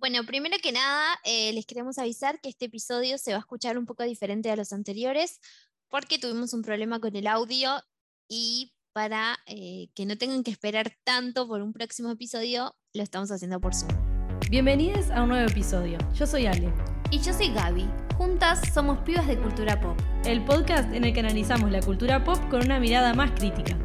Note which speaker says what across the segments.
Speaker 1: Bueno, primero que nada, eh, les queremos avisar que este episodio se va a escuchar un poco diferente a los anteriores porque tuvimos un problema con el audio y para eh, que no tengan que esperar tanto por un próximo episodio, lo estamos haciendo por Zoom.
Speaker 2: Bienvenidos a un nuevo episodio. Yo soy Ale.
Speaker 1: Y yo soy Gaby. Juntas somos pibas de cultura pop.
Speaker 2: El podcast en el que analizamos la cultura pop con una mirada más crítica.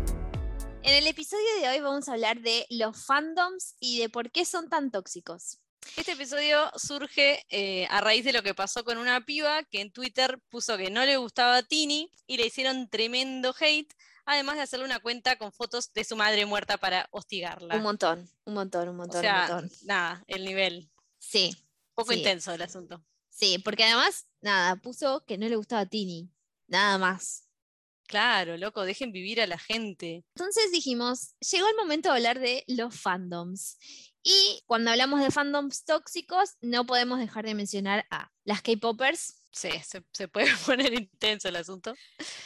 Speaker 1: En el episodio de hoy vamos a hablar de los fandoms y de por qué son tan tóxicos.
Speaker 3: Este episodio surge eh, a raíz de lo que pasó con una piba que en Twitter puso que no le gustaba a Tini y le hicieron tremendo hate, además de hacerle una cuenta con fotos de su madre muerta para hostigarla.
Speaker 1: Un montón, un montón, un montón,
Speaker 3: o sea,
Speaker 1: un montón.
Speaker 3: Nada, el nivel.
Speaker 1: Sí.
Speaker 3: Un poco
Speaker 1: sí.
Speaker 3: intenso el asunto.
Speaker 1: Sí, porque además, nada, puso que no le gustaba a Tini. Nada más.
Speaker 3: Claro, loco, dejen vivir a la gente.
Speaker 1: Entonces dijimos, llegó el momento de hablar de los fandoms. Y cuando hablamos de fandoms tóxicos, no podemos dejar de mencionar a las K-Popers.
Speaker 3: Sí, se, se puede poner intenso el asunto.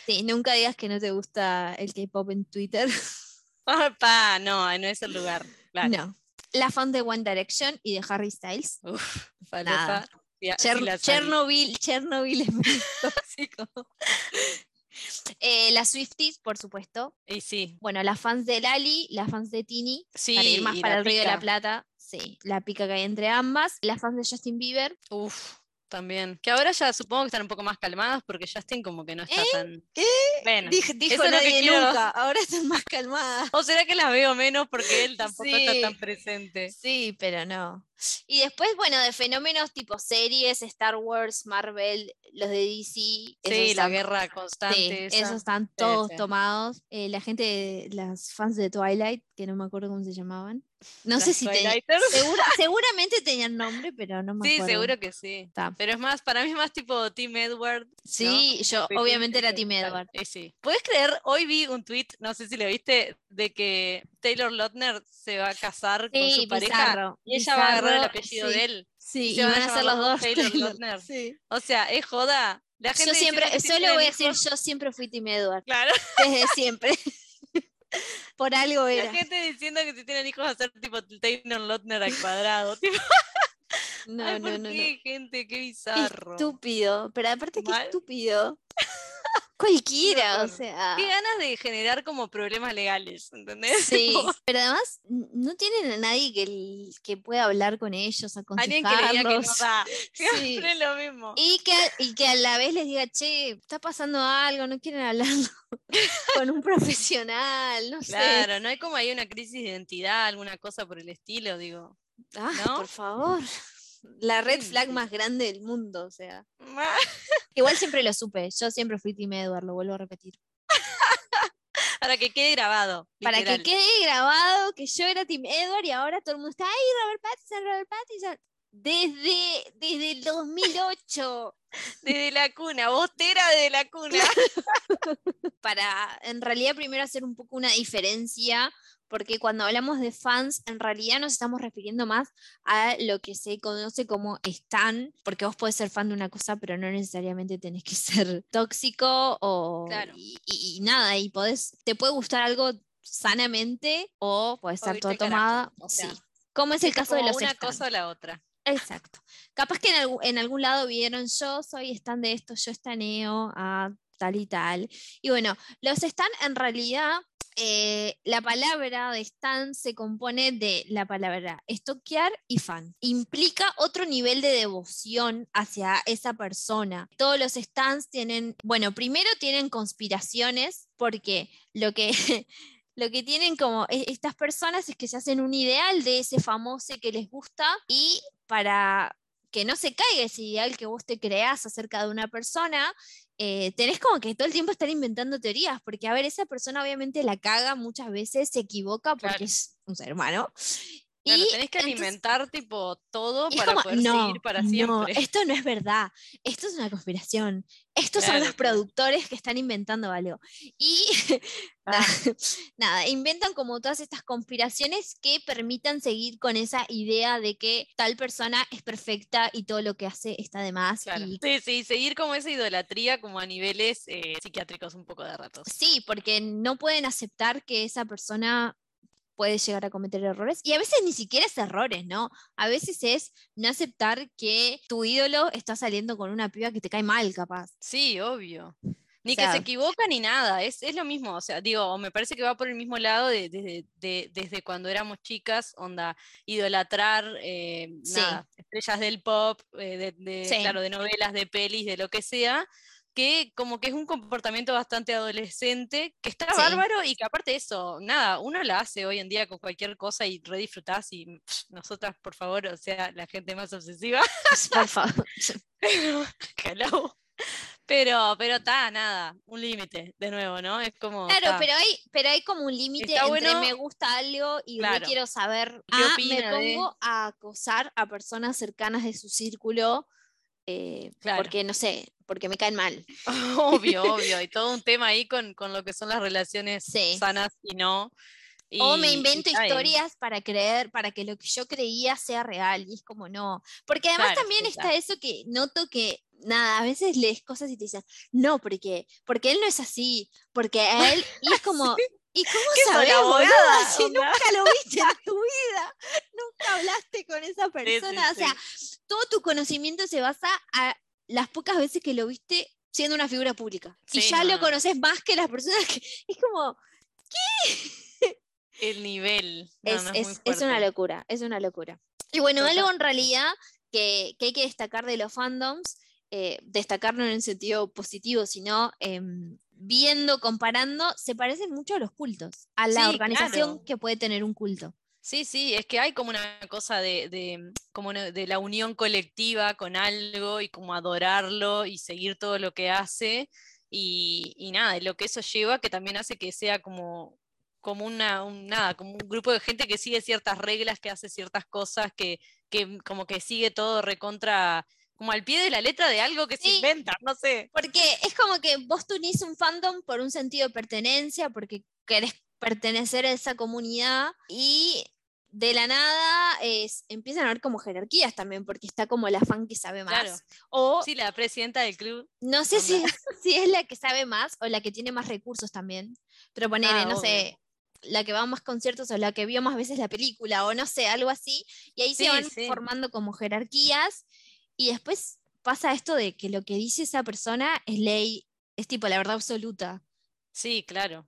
Speaker 1: Sí, nunca digas que no te gusta el K-Pop en Twitter.
Speaker 3: Pa, no, no es el lugar. Claro.
Speaker 1: No. La fan de One Direction y de Harry Styles.
Speaker 3: Uf,
Speaker 1: Nada.
Speaker 3: falopa.
Speaker 1: Cher-. Chernobyl, Chernobyl es muy tóxico. Eh, las Swifties, por supuesto.
Speaker 3: Y sí,
Speaker 1: Bueno, las fans de Lali, las fans de Tini,
Speaker 3: sí.
Speaker 1: para ir más para el Río de la. Plata. Sí, la pica que hay entre ambas. Las fans de Justin Bieber.
Speaker 3: Uf, también. Que ahora ya supongo que están un poco más calmadas porque Justin como que no está tan.
Speaker 1: ¿Qué?
Speaker 3: Bueno.
Speaker 1: Dijo, dijo
Speaker 3: eso es lo que quiero.
Speaker 1: nunca. Ahora están más calmadas.
Speaker 3: O será que las veo menos porque él tampoco
Speaker 1: Sí.
Speaker 3: está tan presente.
Speaker 1: Sí, pero no. Y después, bueno, de fenómenos tipo series, Star Wars, Marvel, los de DC.
Speaker 3: Sí, la
Speaker 1: están-
Speaker 3: guerra
Speaker 1: Sí,
Speaker 3: constante. esa.
Speaker 1: esos están todos
Speaker 3: sí.
Speaker 1: tomados. Eh, la gente, las fans de Twilight, que no me acuerdo cómo se llamaban. No
Speaker 3: Las
Speaker 1: sé si tenían. Segura- seguramente tenían nombre, pero no me
Speaker 3: Sí,
Speaker 1: acuerdo.
Speaker 3: seguro que sí. Pero es más, para mí es más tipo Team Edward.
Speaker 1: Sí, yo
Speaker 3: Sí,
Speaker 1: obviamente
Speaker 3: sí,
Speaker 1: era
Speaker 3: sí,
Speaker 1: Team
Speaker 3: claro.
Speaker 1: Edward.
Speaker 3: Sí. ¿Puedes creer? Hoy vi un tweet, no sé si lo viste, de que Taylor Lautner se va a casar con
Speaker 1: Sí,
Speaker 3: su pareja y ella va a agarrar el apellido
Speaker 1: sí.
Speaker 3: de él.
Speaker 1: Sí,
Speaker 3: y
Speaker 1: y
Speaker 3: se van
Speaker 1: van
Speaker 3: a
Speaker 1: ser los dos
Speaker 3: Taylor.
Speaker 1: Sí.
Speaker 3: O sea, es joda. La gente
Speaker 1: Yo siempre, solo voy a decir, yo siempre fui Team Edward,
Speaker 3: Claro,
Speaker 1: desde siempre. Por algo
Speaker 3: la
Speaker 1: era.
Speaker 3: gente diciendo que si tienen hijos va a ser tipo Taylor Lautner al cuadrado. Tipo,
Speaker 1: No,
Speaker 3: ay,
Speaker 1: no,
Speaker 3: ¿por
Speaker 1: no, no.
Speaker 3: qué, gente? Qué
Speaker 1: Qué
Speaker 3: bizarro.
Speaker 1: estúpido, pero aparte qué
Speaker 3: Mal.
Speaker 1: estúpido. Cualquiera, o sea.
Speaker 3: Qué ganas de generar como problemas legales, ¿entendés?
Speaker 1: Sí, pero además no tienen a nadie que, que pueda hablar con ellos,
Speaker 3: Alguien que le diga que no
Speaker 1: aconsejarlos.
Speaker 3: da.
Speaker 1: Sí.
Speaker 3: Siempre lo mismo.
Speaker 1: Y que, y que a la vez les diga, che, está pasando algo, no quieren hablarlo con un profesional, no sé.
Speaker 3: Claro, no hay como ahí una crisis de identidad, alguna cosa por el estilo, digo.
Speaker 1: Ay,
Speaker 3: ¿no?
Speaker 1: por favor. La red flag más grande del mundo, o sea. Igual siempre lo supe, yo siempre fui Team Edward, lo vuelvo a repetir.
Speaker 3: Para que quede grabado.
Speaker 1: Para que quede grabado que yo era Team Edward y ahora todo el mundo está, ¡ay, Robert Pattinson, Robert Pattinson! Desde, desde el 2008.
Speaker 3: Desde la cuna, bostera desde la cuna.
Speaker 1: para en realidad primero hacer un poco una diferencia, porque cuando hablamos de fans, en realidad nos estamos refiriendo más a lo que se conoce como stan, porque vos podés ser fan de una cosa, pero no necesariamente tenés que ser tóxico o
Speaker 3: Claro.
Speaker 1: y, y- y nada, y podés, te puede gustar algo sanamente o puede estar
Speaker 3: carajo,
Speaker 1: tomada.
Speaker 3: o sea,
Speaker 1: sí. Como es el caso de
Speaker 3: como
Speaker 1: los
Speaker 3: una cosa o la otra.
Speaker 1: Exacto. Capaz que en, algu- en algún lado vieron yo soy stan de esto, yo estaneo a tal y tal. Y bueno, los stan en realidad, eh, la palabra de stan se compone de la palabra estoquear y fan. Implica otro nivel de devoción hacia esa persona. Todos los stans tienen, bueno, primero tienen conspiraciones porque lo que... Lo que tienen como e- estas personas es que se hacen un ideal de ese famoso que les gusta y para que no se caiga ese ideal que vos te creás acerca de una persona, eh, tenés como que todo el tiempo estar inventando teorías, porque a ver, esa persona obviamente la caga muchas veces, se equivoca porque
Speaker 3: Claro.
Speaker 1: es un ser humano.
Speaker 3: Claro,
Speaker 1: y
Speaker 3: tenés que
Speaker 1: entonces-
Speaker 3: alimentar tipo todo para
Speaker 1: como,
Speaker 3: poder
Speaker 1: no,
Speaker 3: seguir para
Speaker 1: no,
Speaker 3: siempre.
Speaker 1: esto no es verdad, esto es una conspiración, estos son
Speaker 3: Claro,
Speaker 1: los
Speaker 3: claro.
Speaker 1: productores que están inventando algo. Y nada, nada, inventan como todas estas conspiraciones que permitan seguir con esa idea de que tal persona es perfecta y todo lo que hace está de más.
Speaker 3: Claro.
Speaker 1: y-
Speaker 3: Sí, sí, seguir como esa idolatría como a niveles eh, psiquiátricos un poco de ratos.
Speaker 1: sí, porque no pueden aceptar que esa persona puede llegar a cometer errores. Y a veces ni siquiera es errores, ¿no? A veces es no aceptar que tu ídolo está saliendo con una piba que te cae mal, capaz.
Speaker 3: Sí, obvio. Ni
Speaker 1: O
Speaker 3: que se equivoca ni nada, es, es lo mismo, o sea, digo, me parece que va por el mismo lado de, desde- de- desde cuando éramos chicas, onda, idolatrar, eh,
Speaker 1: Sí.
Speaker 3: nada, estrellas del pop, eh, de, de-
Speaker 1: Sí.
Speaker 3: claro, de novelas, de pelis, de lo que sea, que como que es un comportamiento bastante adolescente, que está
Speaker 1: Sí.
Speaker 3: bárbaro y que aparte de eso, nada, uno la hace hoy en día con cualquier cosa y re disfrutás y pff, nosotras, por favor, o sea, la gente más obsesiva,
Speaker 1: Por favor.
Speaker 3: pero. Pero, pero está, nada, un límite, de nuevo, ¿no? Es como.
Speaker 1: Claro,
Speaker 3: ta,
Speaker 1: pero hay, pero hay como un límite entre
Speaker 3: bueno-
Speaker 1: me gusta algo y
Speaker 3: Claro.
Speaker 1: quiero saber.
Speaker 3: ¿Qué
Speaker 1: Ah, me pongo a acosar a personas cercanas de su círculo eh,
Speaker 3: Claro.
Speaker 1: porque, no sé, porque me caen mal.
Speaker 3: Obvio, obvio. Y todo un tema ahí con, con lo que son las relaciones
Speaker 1: Sí.
Speaker 3: sanas y no.
Speaker 1: o me invento historias para creer, para que lo que yo creía sea real. Y es como no. Porque además
Speaker 3: Claro,
Speaker 1: también está
Speaker 3: claro.
Speaker 1: eso que noto que, nada, a veces lees cosas y te dicen, no, porque, porque él no es así, porque a él, y es como, ¿y cómo
Speaker 3: ¿Qué soy,
Speaker 1: sabes,
Speaker 3: abogada?
Speaker 1: si
Speaker 3: Onda.
Speaker 1: nunca lo viste en tu vida? Nunca hablaste con esa persona. O sea, todo tu conocimiento se basa a las pocas veces que lo viste siendo una figura pública. y
Speaker 3: Sí,
Speaker 1: ya
Speaker 3: no,
Speaker 1: lo
Speaker 3: no.
Speaker 1: conoces más que las personas que. Es como.
Speaker 3: El nivel. no,
Speaker 1: es,
Speaker 3: no,
Speaker 1: es- es una locura, es una locura. Y bueno,
Speaker 3: Total.
Speaker 1: algo en realidad que, que hay que destacar de los fandoms, eh, destacarlo en el sentido positivo, sino em, viendo, comparando, se parecen mucho a los cultos, a la
Speaker 3: Sí,
Speaker 1: organización
Speaker 3: claro.
Speaker 1: que puede tener un culto.
Speaker 3: Sí, sí, es que hay como una cosa de, de, como de la unión colectiva con algo y como adorarlo y seguir todo lo que hace y, y nada, lo que eso lleva que también hace que sea como, como una, un, nada, como un grupo de gente que sigue ciertas reglas, que hace ciertas cosas, que, que como que sigue todo recontra, como al pie de la letra de algo que se
Speaker 1: Sí.
Speaker 3: inventan, no sé.
Speaker 1: Porque es como que vos te unís un fandom por un sentido de pertenencia, porque querés pertenecer a esa comunidad y de la nada es, empiezan a haber como jerarquías también, porque está como la fan que sabe más.
Speaker 3: Claro.
Speaker 1: O
Speaker 3: Sí, la presidenta del club.
Speaker 1: no sé si, si es la que sabe más o la que tiene más recursos también. Pero ponele,
Speaker 3: Ah,
Speaker 1: no
Speaker 3: obvio.
Speaker 1: sé, la que va a más conciertos o la que vio más veces la película o no sé, algo así. Y ahí
Speaker 3: Sí,
Speaker 1: se van
Speaker 3: sí.
Speaker 1: formando como jerarquías y después pasa esto de que lo que dice esa persona es ley, es tipo la verdad absoluta.
Speaker 3: Sí, claro.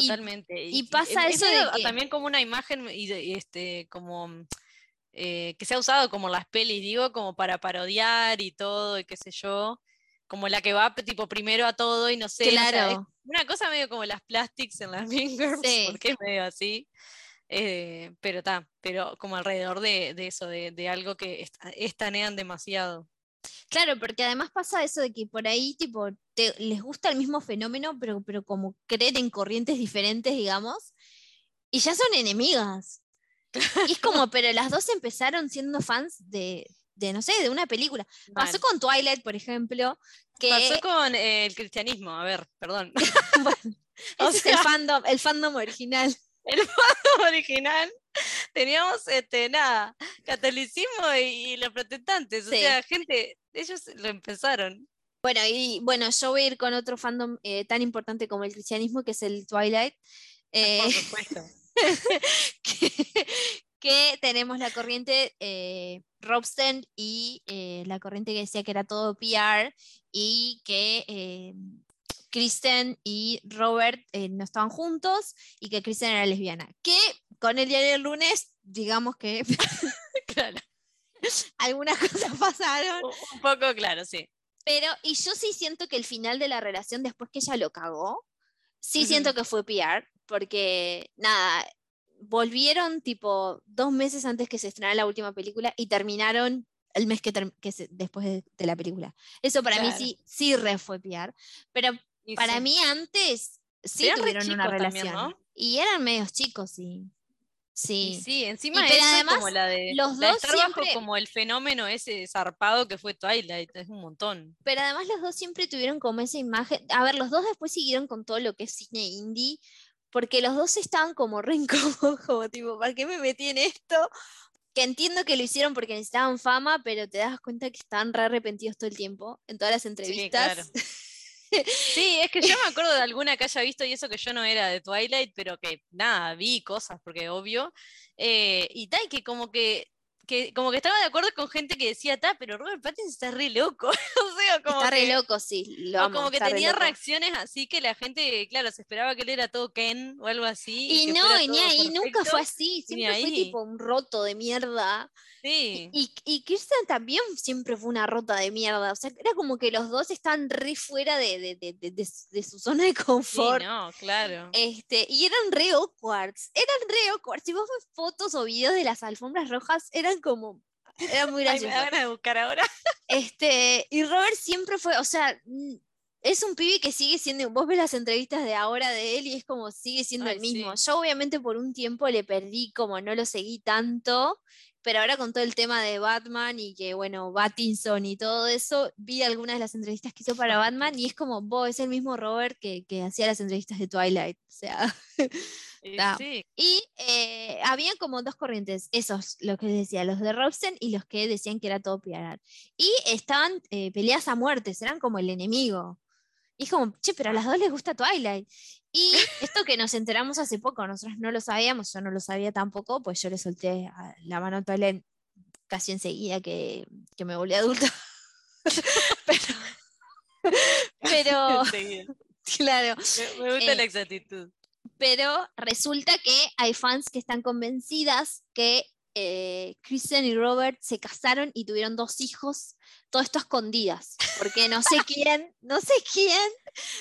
Speaker 3: Totalmente.
Speaker 1: y pasa
Speaker 3: es
Speaker 1: eso de que-
Speaker 3: también como una imagen y este como eh, que se ha usado como las pelis, digo, como para parodiar y todo, y qué sé yo, como la que va tipo primero a todo y no sé,
Speaker 1: Claro.
Speaker 3: una cosa medio como las plastics en las
Speaker 1: Sí.
Speaker 3: porque es medio así. eh, pero está, pero como alrededor de, de eso, de, de algo que est- estanean demasiado.
Speaker 1: Claro, porque además pasa eso de que por ahí tipo te- les gusta el mismo fenómeno, pero, pero como creen en corrientes diferentes, digamos, y ya son enemigas. Y es como, pero las dos empezaron siendo fans de, de, no sé, de una película. Pasó con Twilight, por ejemplo, que
Speaker 3: Pasó con eh, el cristianismo, a ver, perdón.
Speaker 1: bueno,
Speaker 3: o
Speaker 1: ese es el fandom, el fandom original.
Speaker 3: original teníamos este nada catolicismo y, y los protestantes o
Speaker 1: Sí.
Speaker 3: sea gente ellos lo empezaron
Speaker 1: Bueno, y bueno, yo voy a ir con otro fandom eh, tan importante como el cristianismo, que es el Twilight. eh,
Speaker 3: por supuesto
Speaker 1: que, que tenemos la corriente eh, Robsten y eh, la corriente que decía que era todo PR y que eh, Kristen y Robert eh, no estaban juntos y que Kristen era lesbiana. Que con el diario del lunes, digamos que
Speaker 3: claro
Speaker 1: algunas cosas pasaron,
Speaker 3: un poco claro sí
Speaker 1: pero y yo sí siento que el final de la relación después que ella lo cagó, sí siento que fue PR, porque nada, volvieron tipo dos meses antes que se estrenara la última película y terminaron el mes que, term- que se- después de, de la película. Eso para mí sí, sí re fue PR, pero
Speaker 3: Y
Speaker 1: para
Speaker 3: sí.
Speaker 1: mí antes sí
Speaker 3: Eran
Speaker 1: tuvieron una
Speaker 3: también,
Speaker 1: relación.
Speaker 3: ¿no?
Speaker 1: Y eran medios chicos, sí.
Speaker 3: Y
Speaker 1: Sí.
Speaker 3: sí, encima eso
Speaker 1: además,
Speaker 3: como la de
Speaker 1: los
Speaker 3: la de
Speaker 1: dos
Speaker 3: estar bajo como el fenómeno ese zarpado que fue Twilight, es un montón.
Speaker 1: Pero además los dos siempre tuvieron como esa imagen. A ver, los dos después siguieron con todo lo que es cine indie, porque los dos estaban como re incómodos, como tipo, ¿para qué me metí en esto? Que entiendo que lo hicieron porque necesitaban fama, pero te das cuenta que estaban re arrepentidos todo el tiempo, en todas las entrevistas.
Speaker 3: claro. Sí, es que yo me acuerdo de alguna que haya visto y eso que yo no era de Twilight, pero que nada, vi cosas, porque obvio. eh, y tal, que como que, que como que estaba de acuerdo con gente que decía, ta, pero Robert Pattinson está re loco. o sea, como
Speaker 1: está re loco, sí. Lo
Speaker 3: o
Speaker 1: amo,
Speaker 3: como que tenía reacciones así que la gente, claro, se esperaba que él era todo Ken o algo así.
Speaker 1: Y
Speaker 3: que
Speaker 1: no, y ni ahí, nunca fue así.
Speaker 3: y
Speaker 1: Siempre fue tipo un roto de mierda.
Speaker 3: Sí.
Speaker 1: Y, y Kirsten también siempre fue una rota de mierda. O sea, era como que los dos están re fuera de, de- de- de- de su- zona de
Speaker 3: Sí,
Speaker 1: confort.
Speaker 3: no, claro.
Speaker 1: Este, y eran re awkwards, eran re awkwards. Si vos ves fotos o videos de las alfombras rojas, eran como, era muy
Speaker 3: Ay, me
Speaker 1: gracioso.
Speaker 3: da buscar ahora.
Speaker 1: Este, y Robert siempre fue, o sea, es un pibe que sigue siendo, vos ves las entrevistas de ahora de él y es como sigue siendo
Speaker 3: Ay,
Speaker 1: el mismo.
Speaker 3: sí.
Speaker 1: Yo obviamente por un tiempo le perdí, como no lo seguí tanto, pero ahora con todo el tema de Batman y que, bueno, Pattinson y todo eso, vi algunas de las entrevistas que hizo para Batman y es como, vos, es el mismo Robert que, que hacía las entrevistas de Twilight. O sea,
Speaker 3: sí,
Speaker 1: y eh, había como dos corrientes, esos, lo que decía, los de Robson y los que decían que era todo PR. Y estaban eh, peleas a muertes, eran como el enemigo. Y es como, che, pero a las dos les gusta Twilight. Y esto que nos enteramos hace poco, nosotros no lo sabíamos, yo no lo sabía tampoco, pues yo le solté la mano a Twilight casi enseguida que, que me volví adulta. pero, pero, claro,
Speaker 3: Me, me gusta
Speaker 1: Eh,
Speaker 3: la exactitud.
Speaker 1: pero resulta que hay fans que están convencidas que eh, Kristen y Robert se casaron y tuvieron dos hijos, todo esto a escondidas, porque no sé quién, no sé quién,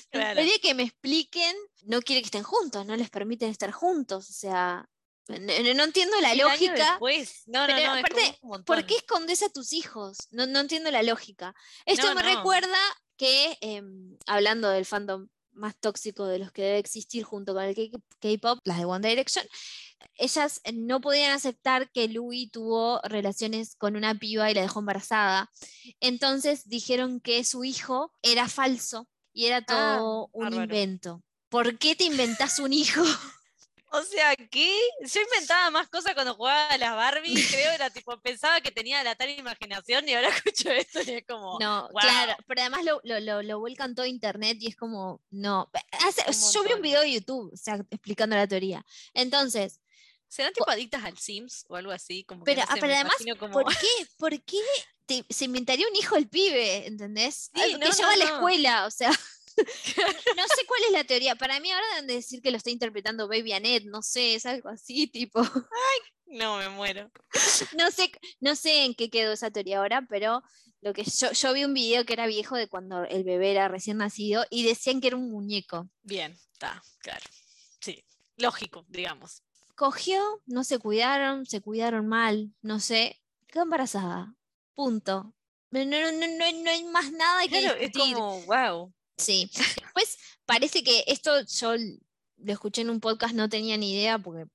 Speaker 3: Claro.
Speaker 1: de que me expliquen, no quiere que estén juntos, no les permiten estar juntos, o sea, no, no- entiendo la lógica.
Speaker 3: No,
Speaker 1: pero
Speaker 3: no,
Speaker 1: aparte. ¿Por qué escondes a tus hijos? No, no entiendo la lógica. Esto me recuerda que, em, hablando del fandom más tóxico de los que debe existir junto con el K-pop, las de One Direction, ellas eh, no podían aceptar que Louis tuvo relaciones con una piba y la dejó embarazada. Entonces dijeron que su hijo era falso y era
Speaker 3: Ah,
Speaker 1: todo un
Speaker 3: bárbaro.
Speaker 1: invento. ¿Por qué te inventás un hijo?
Speaker 3: O sea, ¿qué? Yo inventaba más cosas cuando jugaba a las Barbie, creo, era tipo, pensaba que tenía la tal imaginación y ahora escucho esto y es como,
Speaker 1: No,
Speaker 3: Wow.
Speaker 1: claro, pero además lo, lo, lo, lo vuelcan todo internet y es como, no. Hace-
Speaker 3: Un
Speaker 1: yo vi un video de YouTube, o sea, explicando la teoría. Entonces,
Speaker 3: ¿serán tipo adictas al Sims o algo así? Como que
Speaker 1: pero,
Speaker 3: no
Speaker 1: ah,
Speaker 3: sé,
Speaker 1: pero además,
Speaker 3: como...
Speaker 1: ¿por qué, por qué te- se inventaría un hijo el pibe? ¿Entendés?
Speaker 3: Sí,
Speaker 1: Algo
Speaker 3: no,
Speaker 1: que
Speaker 3: no,
Speaker 1: lleva a la escuela, o sea. no sé cuál es la teoría. Para mí ahora deben de decir que lo está interpretando Baby Annette, no sé, es algo así, tipo.
Speaker 3: No, me muero.
Speaker 1: no sé, no sé en qué quedó esa teoría ahora, pero lo que yo, yo vi un video que era viejo de cuando el bebé era recién nacido y decían que era un muñeco.
Speaker 3: Bien, está, claro. Sí, lógico, digamos.
Speaker 1: Cogió, no se cuidaron, se cuidaron mal, no sé, quedó embarazada. Punto. No, no, no, no, no hay más nada que
Speaker 3: Claro, es como, wow.
Speaker 1: Sí. Después parece que esto yo lo escuché en un podcast, no tenía ni idea, porque,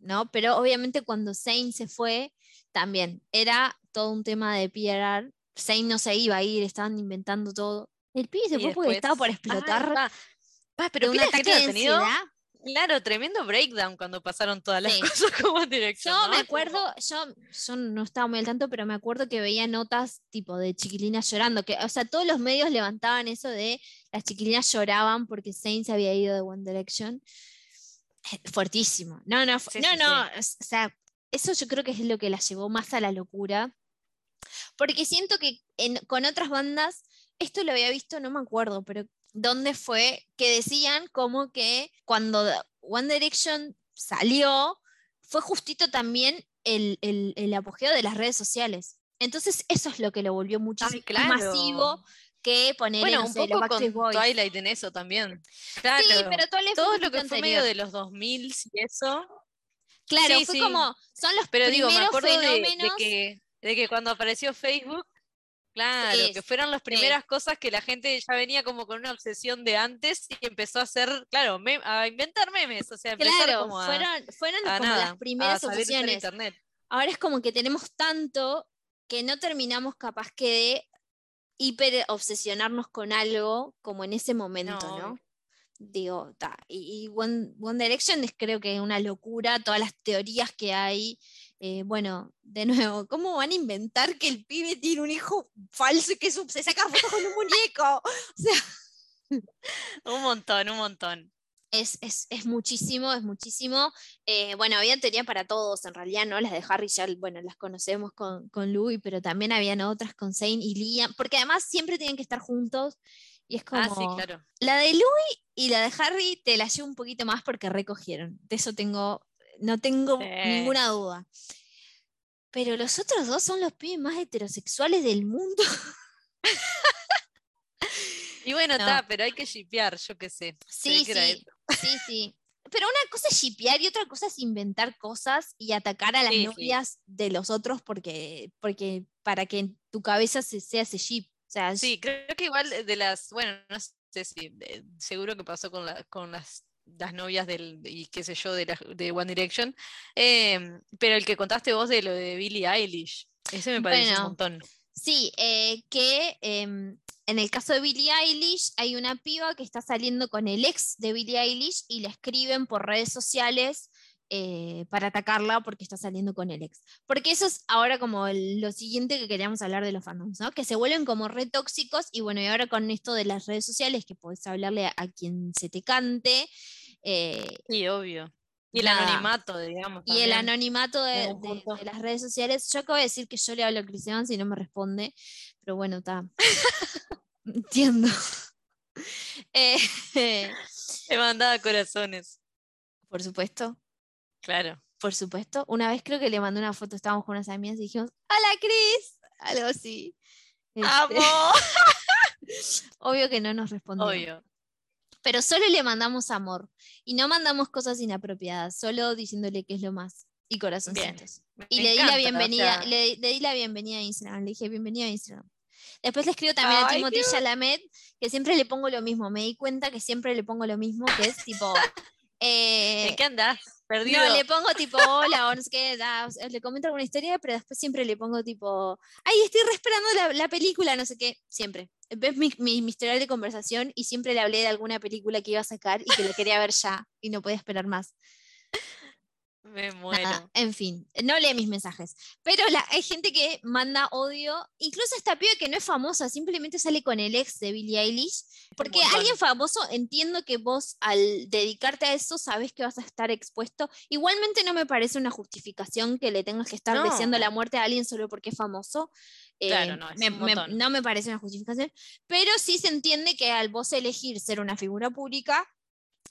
Speaker 1: ¿no? Pero obviamente cuando Zane se fue, también era todo un tema de PR. Zane no se iba a ir, estaban inventando todo. El pibe se fue porque estaba por
Speaker 3: después-
Speaker 1: explotar
Speaker 3: Ah. Va,
Speaker 1: de
Speaker 3: pero
Speaker 1: un
Speaker 3: de
Speaker 1: ataque
Speaker 3: gente
Speaker 1: de ansiedad.
Speaker 3: Claro, tremendo breakdown cuando pasaron todas las
Speaker 1: Sí.
Speaker 3: cosas como dirección.
Speaker 1: Yo
Speaker 3: ¿no?
Speaker 1: me acuerdo, yo, yo no estaba muy al tanto, pero me acuerdo que veía notas tipo de chiquilinas llorando, que, o sea, todos los medios levantaban eso de las chiquilinas lloraban porque se había ido de One Direction. Eh, Fuertísimo. No, no,
Speaker 3: Sí,
Speaker 1: no,
Speaker 3: sí,
Speaker 1: no, o sea, eso yo creo que es lo que la llevó más a la locura. Porque siento que en- con otras bandas, esto lo había visto, no me acuerdo, pero ¿dónde fue? Que decían como que cuando One Direction salió, fue justito también el, el- el apogeo de las redes sociales. Entonces, eso es lo que lo volvió muchísimo
Speaker 3: Ay,
Speaker 1: más
Speaker 3: claro.
Speaker 1: masivo que poner
Speaker 3: Bueno,
Speaker 1: no
Speaker 3: un
Speaker 1: sé,
Speaker 3: poco con
Speaker 1: Boys.
Speaker 3: Twilight en eso también. Claro.
Speaker 1: Sí, pero Twilight fue
Speaker 3: todo lo que
Speaker 1: poquito
Speaker 3: fue medio
Speaker 1: anterior.
Speaker 3: de los 2000 y eso.
Speaker 1: Claro,
Speaker 3: Sí,
Speaker 1: fue
Speaker 3: sí.
Speaker 1: como, son los
Speaker 3: Pero digo, me
Speaker 1: primeros
Speaker 3: acuerdo de, de
Speaker 1: fenómenos.
Speaker 3: que, de que cuando apareció Facebook, claro,
Speaker 1: Sí,
Speaker 3: que fueron las primeras cosas que la gente ya venía como con una obsesión de antes y empezó a hacer, claro, mem- a inventar memes, o sea, empezar
Speaker 1: Claro,
Speaker 3: como a,
Speaker 1: fueron, fueron
Speaker 3: a
Speaker 1: como
Speaker 3: nada,
Speaker 1: las
Speaker 3: a
Speaker 1: primeras
Speaker 3: usar
Speaker 1: opciones.
Speaker 3: internet.
Speaker 1: Ahora es como que tenemos tanto que no terminamos capaz que de hiper obsesionarnos con algo como en ese momento, ¿no? Digo, ta, Y, y One, One Direction es creo que una locura, todas las teorías que hay. Eh, bueno, de nuevo, ¿cómo van a inventar que el pibe tiene un hijo falso y que se saca fotos con un muñeco? O sea,
Speaker 3: Un montón, un montón.
Speaker 1: Es, es, es muchísimo, es muchísimo. Eh, bueno, había teoría para todos, en realidad, ¿no? Las de Harry ya, bueno, las conocemos con, con Louis, pero también habían otras con Zane y Liam, porque además siempre tienen que estar juntos. Y es como.
Speaker 3: Ah, sí, claro.
Speaker 1: La de Louis y la de Harry te la llevo un poquito más porque recogieron. De eso tengo, no tengo
Speaker 3: Sí.
Speaker 1: ninguna duda. Pero los otros dos son los pibes más heterosexuales del mundo.
Speaker 3: Y bueno,
Speaker 1: No.
Speaker 3: está, pero hay que shipear, yo qué sé.
Speaker 1: Sí, sí, sí, sí. Pero una cosa es shipear y otra cosa es inventar cosas y atacar a las
Speaker 3: Sí, sí.
Speaker 1: novias de los otros porque, porque para que en tu cabeza se, sea ese ship. O sea, es-
Speaker 3: Sí, creo que igual de las, bueno, no sé si, eh, seguro que pasó con, la- con las, las novias del, y qué sé yo, de, la- de One Direction, em, pero el que contaste vos de lo de Billie Eilish, ese me parece un montón.
Speaker 1: Sí, eh, que em, en el caso de Billie Eilish hay una piba que está saliendo con el ex de Billie Eilish y le escriben por redes sociales eh, para atacarla porque está saliendo con el ex. Porque eso es ahora como el- lo siguiente que queríamos hablar de los fandoms, ¿no? Que se vuelven como re tóxicos y bueno, y ahora con esto de las redes sociales que podés hablarle a, a quien se te cante. eh,
Speaker 3: Sí, obvio. Y el
Speaker 1: nada.
Speaker 3: anonimato, digamos.
Speaker 1: y el anonimato de, las redes sociales. Yo acabo de decir que yo le hablo a Chris Evans y no me responde, pero bueno, está. Entiendo. Eh,
Speaker 3: Te mandaba corazones,
Speaker 1: por supuesto,
Speaker 3: claro.
Speaker 1: por supuesto. Una vez creo que le mandé una foto, estábamos con unas amigas y dijimos, ¡Hola, Chris! Algo así. Este,
Speaker 3: ¡Amo!
Speaker 1: obvio que no nos respondió.
Speaker 3: Obvio.
Speaker 1: Pero solo le mandamos amor. Y no mandamos cosas inapropiadas, solo diciéndole que es lo más. Y corazoncitos.
Speaker 3: Me
Speaker 1: Y le di la
Speaker 3: o
Speaker 1: bienvenida,
Speaker 3: sea,
Speaker 1: le, le di la bienvenida a Instagram, le dije bienvenida a Instagram. Después le escribo también a Timothy
Speaker 3: qué
Speaker 1: Chalamet, que siempre le pongo lo mismo. Me di cuenta que siempre le pongo lo mismo, que es tipo. eh,
Speaker 3: ¿En qué andás? Perdido.
Speaker 1: no, le pongo tipo hola o no sé qué, da, sea, le comento alguna historia, pero después siempre le pongo tipo, ay, estoy re esperando la, la película, no sé qué, siempre. Ves mi, mi, mi historial de conversación y siempre le hablé de alguna película que iba a sacar y que la quería ver ya y no podía esperar más.
Speaker 3: Me muero.
Speaker 1: Nada, en fin, no lee mis mensajes. Pero la- hay gente que manda odio, incluso esta piba que no es famosa, simplemente sale con el ex de Billie Eilish. Porque alguien famoso, entiendo que vos al dedicarte a eso sabes que vas a estar expuesto. Igualmente no me parece una justificación que le tengas que estar deseando
Speaker 3: No.
Speaker 1: la muerte a alguien solo porque es famoso.
Speaker 3: Claro,
Speaker 1: Eh,
Speaker 3: no, es
Speaker 1: me- me- no me parece una justificación. Pero sí se entiende que al vos elegir ser una figura pública,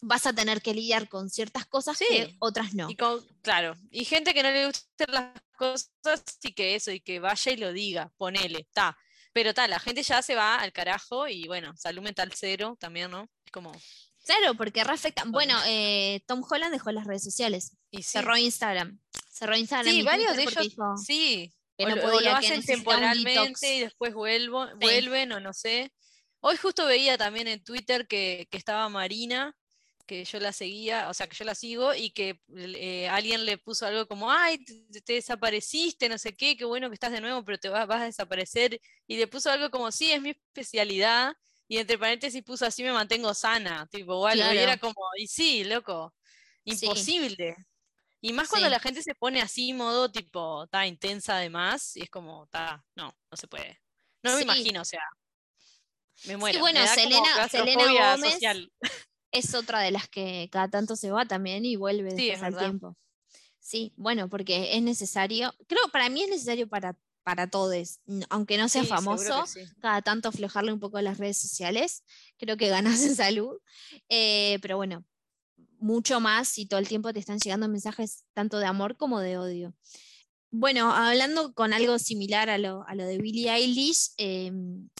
Speaker 1: vas a tener que lidiar con ciertas cosas que
Speaker 3: Sí.
Speaker 1: otras no.
Speaker 3: Y con, claro, y gente que no le gustan las cosas y que eso, y que vaya y lo diga, ponele, está. Pero tal, la gente ya se va al carajo y bueno, salud mental cero también, ¿no? Es como,
Speaker 1: Claro, porque reafecta. Bueno, eh, Tom Holland dejó las redes sociales,
Speaker 3: y sí.
Speaker 1: cerró Instagram. Cerró Instagram.
Speaker 3: Sí,
Speaker 1: y
Speaker 3: varios de ellos,
Speaker 1: dijo
Speaker 3: sí,
Speaker 1: que no
Speaker 3: lo- o
Speaker 1: podía,
Speaker 3: lo
Speaker 1: que
Speaker 3: hacen
Speaker 1: detox.
Speaker 3: temporalmente y después vuelvo, vuelven o no sé. Hoy justo veía también en Twitter que, que estaba Marina, que yo la seguía, o sea, que yo la sigo y que eh, alguien le puso algo como, ay, te, te desapareciste, no sé qué, qué bueno que estás de nuevo, pero te vas, vas a desaparecer. Y le puso algo como, sí, es mi especialidad. Y entre paréntesis puso así me mantengo sana, tipo, o algo. Y
Speaker 1: Claro.
Speaker 3: era como, y sí, loco,
Speaker 1: Sí.
Speaker 3: imposible. Y más cuando
Speaker 1: Sí.
Speaker 3: la gente se pone así, modo tipo, está intensa además, y es como, está, no, no se puede. No me
Speaker 1: Sí.
Speaker 3: imagino, o sea, me muero.
Speaker 1: bueno,
Speaker 3: me da como
Speaker 1: Selena- Selena Gómez
Speaker 3: social.
Speaker 1: Es otra de las que cada tanto se va también y vuelve
Speaker 3: Sí,
Speaker 1: después
Speaker 3: es
Speaker 1: al tiempo. Sí, bueno, porque es necesario. Creo, para mí es necesario para, para todos, aunque no sea
Speaker 3: Sí,
Speaker 1: famoso,
Speaker 3: sí.
Speaker 1: cada tanto aflojarle un poco las redes sociales. Creo que ganas en salud. Eh, pero bueno, mucho más y todo el tiempo te están llegando mensajes tanto de amor como de odio. Bueno, hablando con algo similar a lo, a lo de Billie Eilish, eh,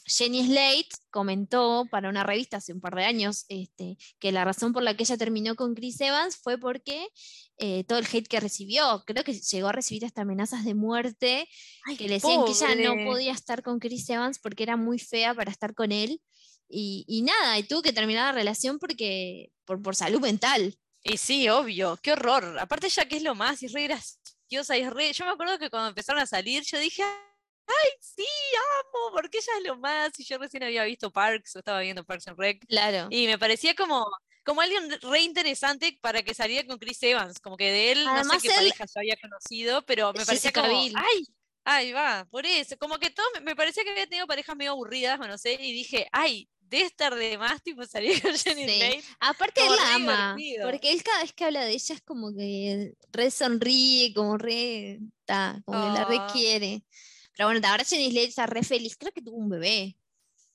Speaker 1: Jenny Slate comentó para una revista hace un par de años este, que la razón por la que ella terminó con Chris Evans fue porque eh, todo el hate que recibió, creo que llegó a recibir hasta amenazas de muerte,
Speaker 3: Ay,
Speaker 1: que le decían que ella no podía estar con Chris Evans porque era muy fea para estar con él. Y, y nada, y tuvo que terminar la relación porque, por, por salud mental.
Speaker 3: Y sí, obvio, qué horror. Aparte ya que es lo más, y es re re... Yo me acuerdo que cuando empezaron a salir, yo dije, ay, sí, amo, porque ella es lo más. Y yo recién había visto Parks, o estaba viendo Parks and Rec,
Speaker 1: Claro.
Speaker 3: y me parecía como, como alguien re interesante para que saliera con Chris Evans, como que de él no
Speaker 1: Además,
Speaker 3: sé qué
Speaker 1: él-
Speaker 3: pareja yo había conocido, pero me parecía como, ay, ay, va, por eso, como que todo, me- parecía que había tenido parejas medio aburridas, o no sé, y dije, ay, estar de más, tipo salir con Jenny
Speaker 1: Sí. Aparte él la ama,
Speaker 3: divertido.
Speaker 1: porque él cada vez que habla de ella es como que re sonríe, como re, ta, como que la
Speaker 3: Ah.
Speaker 1: quiere. Pero bueno, ahora Jenny Slate está re feliz, creo que tuvo un bebé.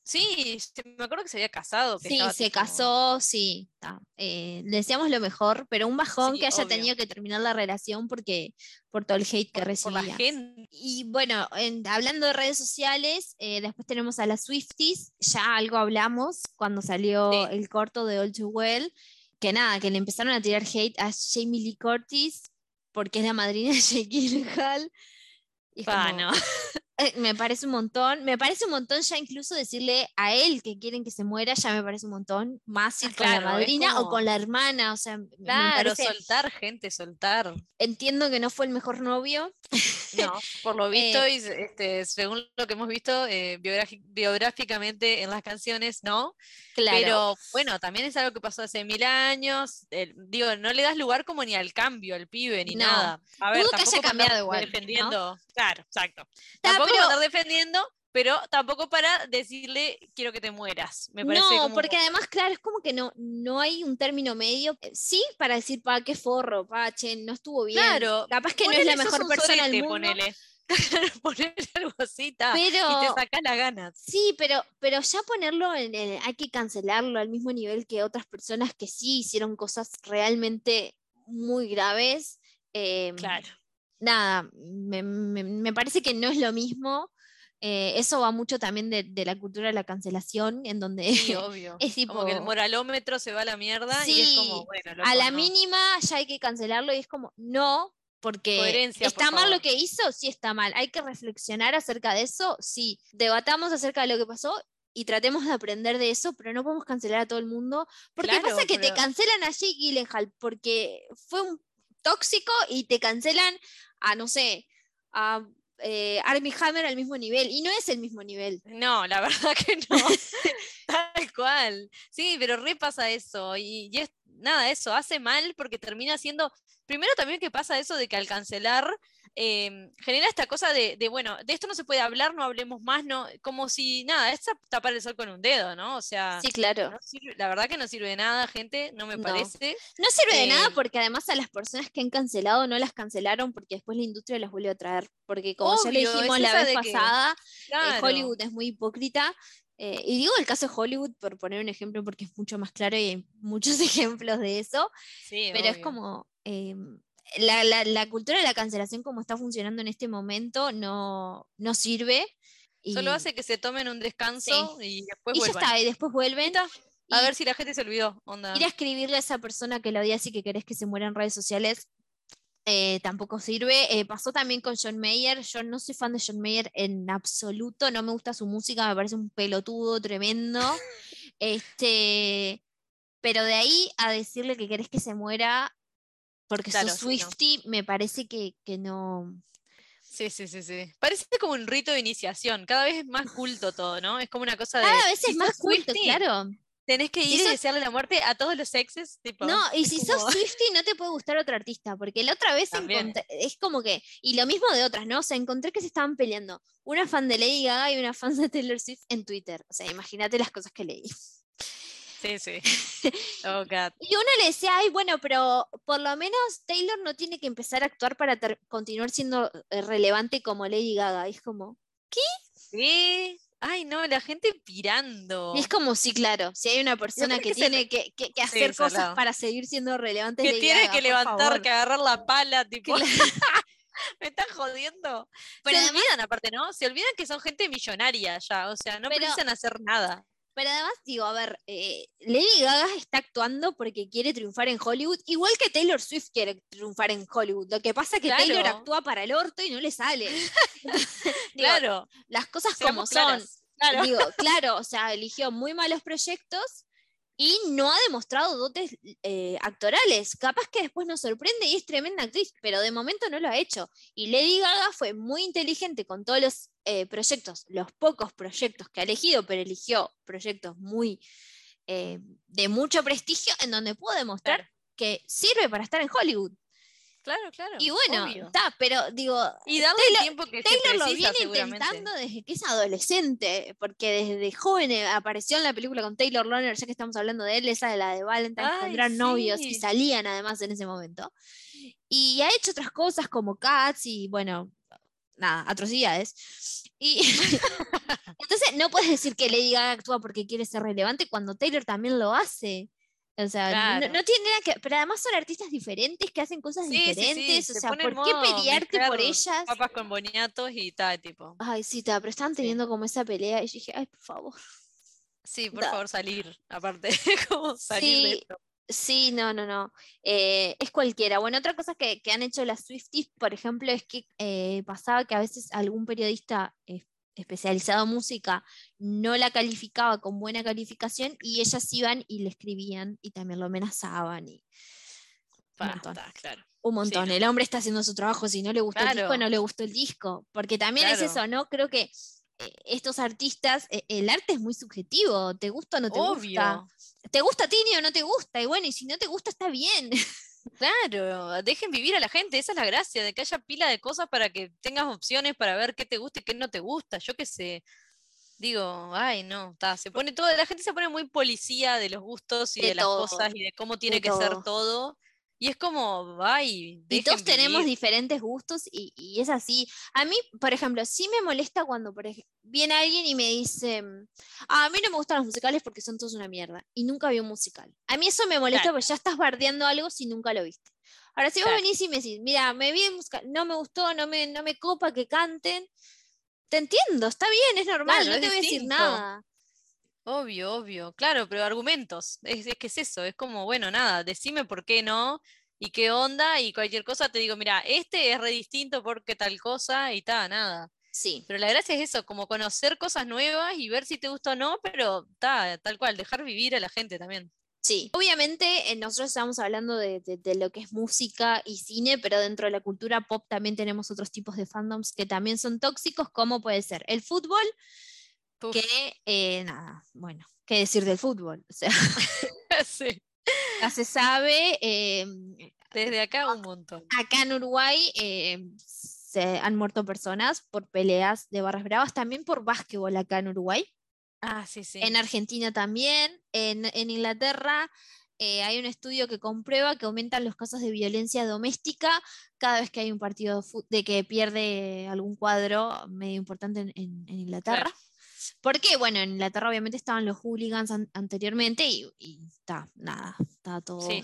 Speaker 3: Sí, me acuerdo que se había casado. que
Speaker 1: Sí, se
Speaker 3: tipo-
Speaker 1: casó, sí. Eh, deseamos lo mejor, pero un bajón
Speaker 3: Sí,
Speaker 1: que haya
Speaker 3: obvio.
Speaker 1: tenido que terminar la relación porque por todo el hate que
Speaker 3: por, por la
Speaker 1: recibía.
Speaker 3: gente.
Speaker 1: Y bueno, en- hablando de redes sociales, eh, después tenemos a las Swifties, ya algo hablamos cuando salió
Speaker 3: Sí.
Speaker 1: el corto de All Too Well, que nada, que le empezaron a tirar hate a Jamie Lee Curtis porque es la madrina de Jake Gyllenhaal. Y es como,
Speaker 3: no.
Speaker 1: Eh, me parece un montón, me parece un montón ya incluso decirle a él que quieren que se muera, ya me parece un montón, más ir
Speaker 3: Ah,
Speaker 1: con
Speaker 3: claro,
Speaker 1: la madrina o con la hermana, o sea, me
Speaker 3: Claro,
Speaker 1: parece-
Speaker 3: soltar, gente, soltar.
Speaker 1: entiendo que no fue el mejor novio,
Speaker 3: No, por lo visto,
Speaker 1: Eh,
Speaker 3: y este, según lo que hemos visto eh, biográficamente en las canciones, no.
Speaker 1: claro.
Speaker 3: Pero bueno, también es algo que pasó hace mil años. el- digo, no le das lugar como ni al cambio al pibe ni
Speaker 1: No.
Speaker 3: nada. A ver,
Speaker 1: Dudo que haya
Speaker 3: tampoco para andar
Speaker 1: cambiado igual, ¿no?
Speaker 3: Claro, exacto.
Speaker 1: Ta,
Speaker 3: Tampoco
Speaker 1: pero-
Speaker 3: para andar defendiendo, pero tampoco para decirle quiero que te mueras. Me parece
Speaker 1: no,
Speaker 3: como-
Speaker 1: porque además, claro, es como que no, no hay un término medio. Eh, Sí, para decir, pa, qué forro, pa, che, no estuvo bien.
Speaker 3: Claro,
Speaker 1: Capaz que no es la mejor persona del mundo.
Speaker 3: Ponele. ponele algo así, ta, y te
Speaker 1: Pero,
Speaker 3: sacas las ganas.
Speaker 1: sí, pero, pero ya ponerlo en el, hay que cancelarlo al mismo nivel que otras personas que sí hicieron cosas realmente muy graves. eh,
Speaker 3: Claro.
Speaker 1: Nada, me, me- me parece que no es lo mismo. eh, eso va mucho también de, de la cultura de la cancelación, en donde
Speaker 3: Sí, obvio.
Speaker 1: es
Speaker 3: Como que el
Speaker 1: tipo-
Speaker 3: moralómetro se va a la mierda y es
Speaker 1: Sí,
Speaker 3: como, bueno,
Speaker 1: a la
Speaker 3: no.
Speaker 1: mínima ya hay que cancelarlo y es como, no, porque
Speaker 3: Coherencia, por
Speaker 1: está mal lo que hizo, sí está mal. Hay que reflexionar acerca de eso, sí. Debatamos acerca de lo que pasó y tratemos de aprender de eso, pero no podemos cancelar a todo el mundo. Porque
Speaker 3: Claro,
Speaker 1: pasa que te cancelan a Jake Gyllenhaal porque fue un tóxico y te cancelan a, no sé, a eh, Armie Hammer al mismo nivel. Y no es el mismo nivel.
Speaker 3: No, la verdad que no. Tal cual. Sí, pero repasa eso. Y, y es nada, eso hace mal porque termina siendo. Primero también que pasa eso de que al cancelar em, genera esta cosa de, de, bueno, de esto no se puede hablar, no hablemos más, no, como si nada, es tapar el sol con un dedo, ¿no? O sea,
Speaker 1: Sí, claro.
Speaker 3: no sirve- la verdad que no sirve de nada, gente, no me
Speaker 1: No.
Speaker 3: parece.
Speaker 1: No sirve de nada
Speaker 3: Eh,
Speaker 1: porque además a las personas que han cancelado no las cancelaron porque después la industria las vuelve a traer. Porque como ya le
Speaker 3: es
Speaker 1: dijimos la vez
Speaker 3: que-
Speaker 1: pasada, eh. Hollywood es muy hipócrita. eh, y digo el caso de Hollywood por poner un ejemplo porque es mucho más claro y hay muchos ejemplos de eso.
Speaker 3: Sí,
Speaker 1: Pero es como eh, la, la- la cultura de la cancelación como está funcionando en este momento no, no sirve. Y,
Speaker 3: Solo hace que se tomen un descanso y después
Speaker 1: y ya está, y después vuelven.
Speaker 3: A ver si la gente se olvidó. Onda.
Speaker 1: Ir a escribirle a esa persona que lo odias y que querés que se muera en redes sociales eh, tampoco sirve. Eh, pasó también con John Mayer. Yo no soy fan de John Mayer en absoluto. No me gusta su música, me parece un pelotudo tremendo. este, pero de ahí a decirle que querés que se muera porque
Speaker 3: Claro,
Speaker 1: sos
Speaker 3: sí, no.
Speaker 1: Swiftie, me parece que, que no.
Speaker 3: Sí, sí, sí, sí. Parece como un rito de iniciación. Cada vez es más culto todo, ¿no? Es como una cosa de.
Speaker 1: Cada vez
Speaker 3: si
Speaker 1: es más culto, claro.
Speaker 3: Tenés que
Speaker 1: Si
Speaker 3: ir y
Speaker 1: sos-
Speaker 3: desearle la muerte a todos los exes. Tipo,
Speaker 1: No, y si
Speaker 3: como-
Speaker 1: sos Swiftie no te puede gustar otro artista, porque la otra vez encontré, es como que, y lo mismo de otras, ¿no? O sea, encontré que se estaban peleando una fan de Lady Gaga y una fan de Taylor Swift en Twitter. O sea, imagínate las cosas que leí.
Speaker 3: Sí, sí. Oh, God.
Speaker 1: Y uno le decía, ay, bueno, pero por lo menos Taylor no tiene que empezar a actuar para continuar siendo eh, relevante como Lady Gaga. Y es como,
Speaker 3: ¿Qué? Ay, no, la gente pirando.
Speaker 1: y es como, sí, claro, si hay una persona que
Speaker 3: se
Speaker 1: tiene que, que- que hacer cosas
Speaker 3: salado.
Speaker 1: para seguir siendo relevante,
Speaker 3: que
Speaker 1: Lady
Speaker 3: tiene
Speaker 1: Gaga,
Speaker 3: que levantar, que agarrar la pala, tipo.
Speaker 1: Claro.
Speaker 3: Me están jodiendo.
Speaker 1: Pero
Speaker 3: Se
Speaker 1: además-
Speaker 3: olvidan, aparte, ¿no? Se olvidan que son gente millonaria ya. O sea, no
Speaker 1: Pero-
Speaker 3: precisan hacer nada.
Speaker 1: Pero además, digo, a ver, eh, Lady Gaga está actuando porque quiere triunfar en Hollywood, igual que Taylor Swift quiere triunfar en Hollywood. Lo que pasa es que Taylor actúa para el orto y no le sale. Digo,
Speaker 3: Claro.
Speaker 1: Las cosas como son.
Speaker 3: claras. Claro.
Speaker 1: Digo, claro, o sea, eligió muy malos proyectos y no ha demostrado dotes eh, actorales. Capaz que después nos sorprende y es tremenda actriz, pero de momento no lo ha hecho. Y Lady Gaga fue muy inteligente con todos los eh, proyectos, los pocos proyectos que ha elegido, pero eligió proyectos muy eh, de mucho prestigio en donde pudo demostrar
Speaker 3: Claro.
Speaker 1: que sirve para estar en Hollywood.
Speaker 3: Claro, claro.
Speaker 1: Y bueno, está, pero digo,
Speaker 3: Y darle
Speaker 1: Taylor-
Speaker 3: el tiempo que se
Speaker 1: lo viene intentando desde que es adolescente, porque desde joven eh, apareció en la película con Taylor Lautner, ya que estamos hablando de él, esa de la de Valentine, tendrán novios y
Speaker 3: sí.
Speaker 1: salían además en ese momento. Y ha hecho otras cosas como Cats y bueno, nada, atrocidades. Y entonces no puedes decir que Lady Gaga actúa porque quiere ser relevante cuando Taylor también lo hace. O sea, no-
Speaker 3: Claro.
Speaker 1: no, tiene nada que. Pero además son artistas diferentes que hacen cosas
Speaker 3: Sí, sí, sí,
Speaker 1: diferentes. o
Speaker 3: se
Speaker 1: sea, ¿por qué pelearte por ellas?
Speaker 3: Papas con boniatos y tal, tipo.
Speaker 1: Ay, sí, ta, pero estaban teniendo como esa pelea y yo dije, ay, por favor.
Speaker 3: Sí, por
Speaker 1: Da.
Speaker 3: favor, salir. Aparte, como salir de
Speaker 1: Sí,
Speaker 3: esto.
Speaker 1: Sí, no, no, no. eh, es cualquiera. Bueno, otra cosa que, que han hecho las Swifties, por ejemplo, es que eh, pasaba que a veces algún periodista eh, especializado en música no la calificaba con buena calificación y ellas iban y le escribían y también lo amenazaban y un montón.
Speaker 3: Basta, claro.
Speaker 1: un montón.
Speaker 3: no.
Speaker 1: El hombre está haciendo su trabajo, si no le gustó el disco, no le gustó el disco. Porque también es eso, ¿no? Creo que eh, estos artistas, eh, el arte es muy subjetivo, te gusta o no te gusta.
Speaker 3: Obvio.
Speaker 1: ¿Te gusta Tini o no te gusta? Y bueno, y si no te gusta, está bien.
Speaker 3: Claro, dejen vivir a la gente, esa es la gracia, de que haya pila de cosas para que tengas opciones para ver qué te gusta y qué no te gusta. Yo qué sé. Digo, ay, no, está, se pone todo, la gente se pone muy policía de los gustos y
Speaker 1: De
Speaker 3: de, las
Speaker 1: todo,
Speaker 3: cosas y de cómo tiene
Speaker 1: de
Speaker 3: que ser
Speaker 1: todo.
Speaker 3: Y es como, ay,
Speaker 1: Y todos tenemos diferentes gustos y, y es así. A mí, por ejemplo, sí me molesta cuando por viene alguien y me dice, "Ah, a mí no me gustan los musicales porque son todos una mierda y nunca vi un musical. A mí eso me molesta
Speaker 3: Claro.
Speaker 1: porque ya estás bardeando algo si nunca lo viste. Ahora, si vos
Speaker 3: Claro.
Speaker 1: venís y me decís, mira, me vi el musical, no me gustó, no me, no me copa que canten, te entiendo, está bien, es normal,
Speaker 3: Claro,
Speaker 1: no
Speaker 3: es
Speaker 1: te voy a decir nada.
Speaker 3: Obvio, obvio, claro, pero argumentos, es, es que es eso, es como, bueno, nada, decime por qué no y qué onda y cualquier cosa te digo, mira, este es re distinto porque tal cosa y tal, nada.
Speaker 1: Sí.
Speaker 3: Pero la gracia es eso, como conocer cosas nuevas y ver si te gusta o no, pero ta, tal cual, dejar vivir a la gente también.
Speaker 1: Sí, obviamente eh, nosotros estamos hablando de, de- de lo que es música y cine, pero dentro de la cultura pop también tenemos otros tipos de fandoms que también son tóxicos, como puede ser el fútbol,
Speaker 3: Uf,
Speaker 1: que eh, nada, bueno, qué decir del fútbol, o sea,
Speaker 3: sí,
Speaker 1: ya se sabe, eh,
Speaker 3: Desde acá un montón.
Speaker 1: acá en Uruguay eh, se han muerto personas por peleas de barras bravas, también por básquetbol acá en Uruguay.
Speaker 3: Ah, sí, sí.
Speaker 1: En Argentina también, en, en Inglaterra eh, hay un estudio que comprueba que aumentan los casos de violencia doméstica cada vez que hay un partido de, de que pierde algún cuadro medio importante en, en- en Inglaterra.
Speaker 3: Claro.
Speaker 1: Porque, bueno, en Inglaterra obviamente estaban los hooligans an- anteriormente y, está, nada, está todo,
Speaker 3: Sí,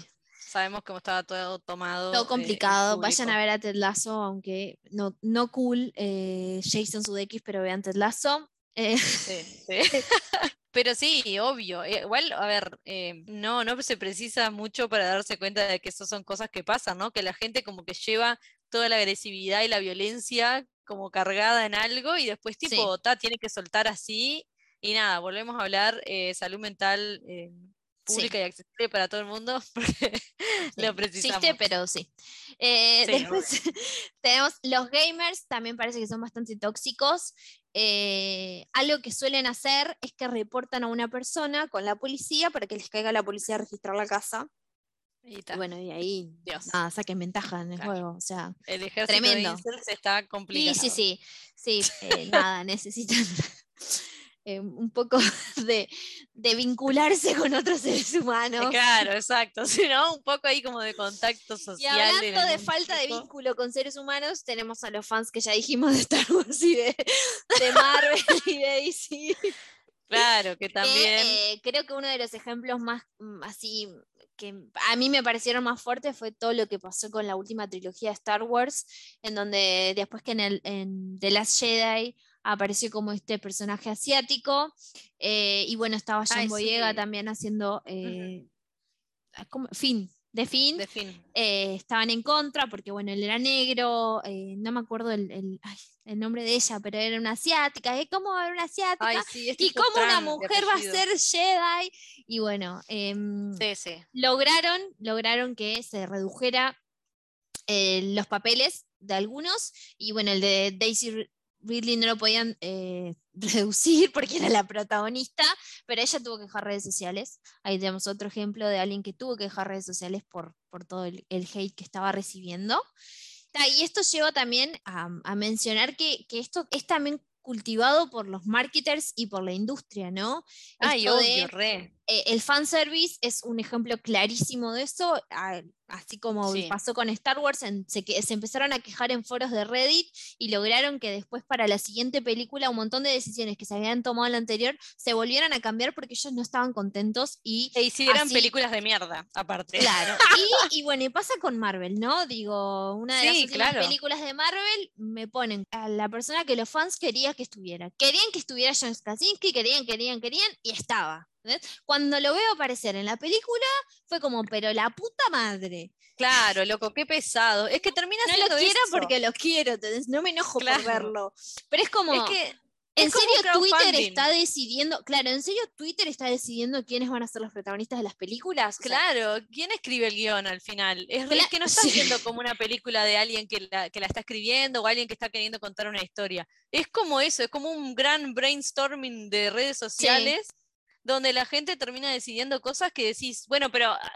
Speaker 3: sabemos cómo estaba todo tomado.
Speaker 1: todo
Speaker 3: eh,
Speaker 1: complicado. Vayan a ver a Ted Lasso, aunque no, no cool, eh, Jason Sudeikis, pero vean Ted Lasso. Eh,
Speaker 3: Sí, sí. Pero sí, obvio. eh, Igual, a ver, eh, no, no se precisa mucho para darse cuenta de que esas son cosas que pasan, ¿no? Que la gente como que lleva toda la agresividad y la violencia como cargada en algo y después
Speaker 1: Sí.
Speaker 3: tipo, ta, tiene que soltar así. Y nada, volvemos a hablar eh, salud mental eh,
Speaker 1: Sí.
Speaker 3: pública y accesible para todo el mundo, porque lo
Speaker 1: Sí,
Speaker 3: precisamos.
Speaker 1: Existe, pero sí. Eh,
Speaker 3: Sí,
Speaker 1: después tenemos los gamers, también parece que son bastante tóxicos. Eh, algo que suelen hacer es que reportan a una persona con la policía para que les caiga la policía a registrar la casa.
Speaker 3: Y
Speaker 1: Y bueno, y ahí
Speaker 3: Dios.
Speaker 1: nada, saquen ventaja en el
Speaker 3: Claro.
Speaker 1: juego. O sea,
Speaker 3: el ejército
Speaker 1: tremendo.
Speaker 3: de está
Speaker 1: sí,
Speaker 3: complicado.
Speaker 1: sí, sí, sí, eh, nada, necesitan eh, un poco de, de vincularse con otros seres humanos.
Speaker 3: Claro, exacto. Si no, un poco ahí como de contacto
Speaker 1: Y
Speaker 3: social. en
Speaker 1: hablando de falta de vínculo con seres humanos, tenemos a los fans que ya dijimos de Star Wars y de, de Marvel y de DC.
Speaker 3: Claro, que también.
Speaker 1: eh, creo que uno de los ejemplos más mm, así que a mí me parecieron más fuertes fue todo lo que pasó con la última trilogía de Star Wars, en donde después que en, el, en The Last Jedi apareció como este personaje asiático, eh, y bueno, estaba John
Speaker 3: Ay,
Speaker 1: Boyega
Speaker 3: sí.
Speaker 1: también haciendo eh, ¿cómo? Finn, de Finn,
Speaker 3: de
Speaker 1: eh, estaban en contra porque, bueno, él era negro, eh, no me acuerdo el, el- ay, el nombre de ella, pero era una asiática, ¿eh? ¿cómo va a haber una asiática?
Speaker 3: Ay, sí, es
Speaker 1: ¿Y cómo una mujer va a ser Jedi? Y bueno, em,
Speaker 3: Sí, sí.
Speaker 1: lograron, lograron que se redujera eh, los papeles de algunos, y bueno, el de Daisy, Ridley no lo podían reducir porque era la protagonista, pero ella tuvo que dejar redes sociales. Ahí tenemos otro ejemplo de alguien que tuvo que dejar redes sociales por, por todo el, el hate que estaba recibiendo. Y esto lleva también a, a mencionar que, que esto es también cultivado por los marketers y por la industria, ¿no?
Speaker 3: Ay,
Speaker 1: Esto
Speaker 3: obvio,
Speaker 1: de,
Speaker 3: re.
Speaker 1: Eh, el fanservice es un ejemplo clarísimo de eso, a- así como
Speaker 3: Sí.
Speaker 1: pasó con Star Wars, en- se, que- se empezaron a quejar en foros de Reddit y lograron que después para la siguiente película un montón de decisiones que se habían tomado en la anterior se volvieran a cambiar porque ellos no estaban contentos y
Speaker 3: E hicieran
Speaker 1: así-
Speaker 3: películas de mierda, aparte.
Speaker 1: Claro, y, y bueno, y pasa con Marvel, ¿no? Digo, una de las últimas
Speaker 3: claro.
Speaker 1: películas de Marvel me ponen a la persona que los fans querían que estuviera. Querían que estuviera John Krasinski, querían, querían, querían, y estaba. ¿Ves? Cuando lo veo aparecer en la película, fue como, pero la puta madre.
Speaker 3: Claro, loco, qué pesado. Es que termina
Speaker 1: No
Speaker 3: siendo
Speaker 1: lo quiero
Speaker 3: eso.
Speaker 1: porque lo quiero, ¿entendés? no me enojo
Speaker 3: Claro.
Speaker 1: por verlo. Pero es como,
Speaker 3: Es que
Speaker 1: en serio Twitter está decidiendo, claro, en serio Twitter está decidiendo quiénes van a ser los protagonistas de las películas. O sea,
Speaker 3: Claro, ¿quién escribe el guion al final? Es, que no está
Speaker 1: sí.
Speaker 3: siendo como una película de alguien que la, que la está escribiendo o alguien que está queriendo contar una historia. Es como eso, es como un gran brainstorming de redes sociales donde la gente termina decidiendo cosas que decís, bueno, pero ah,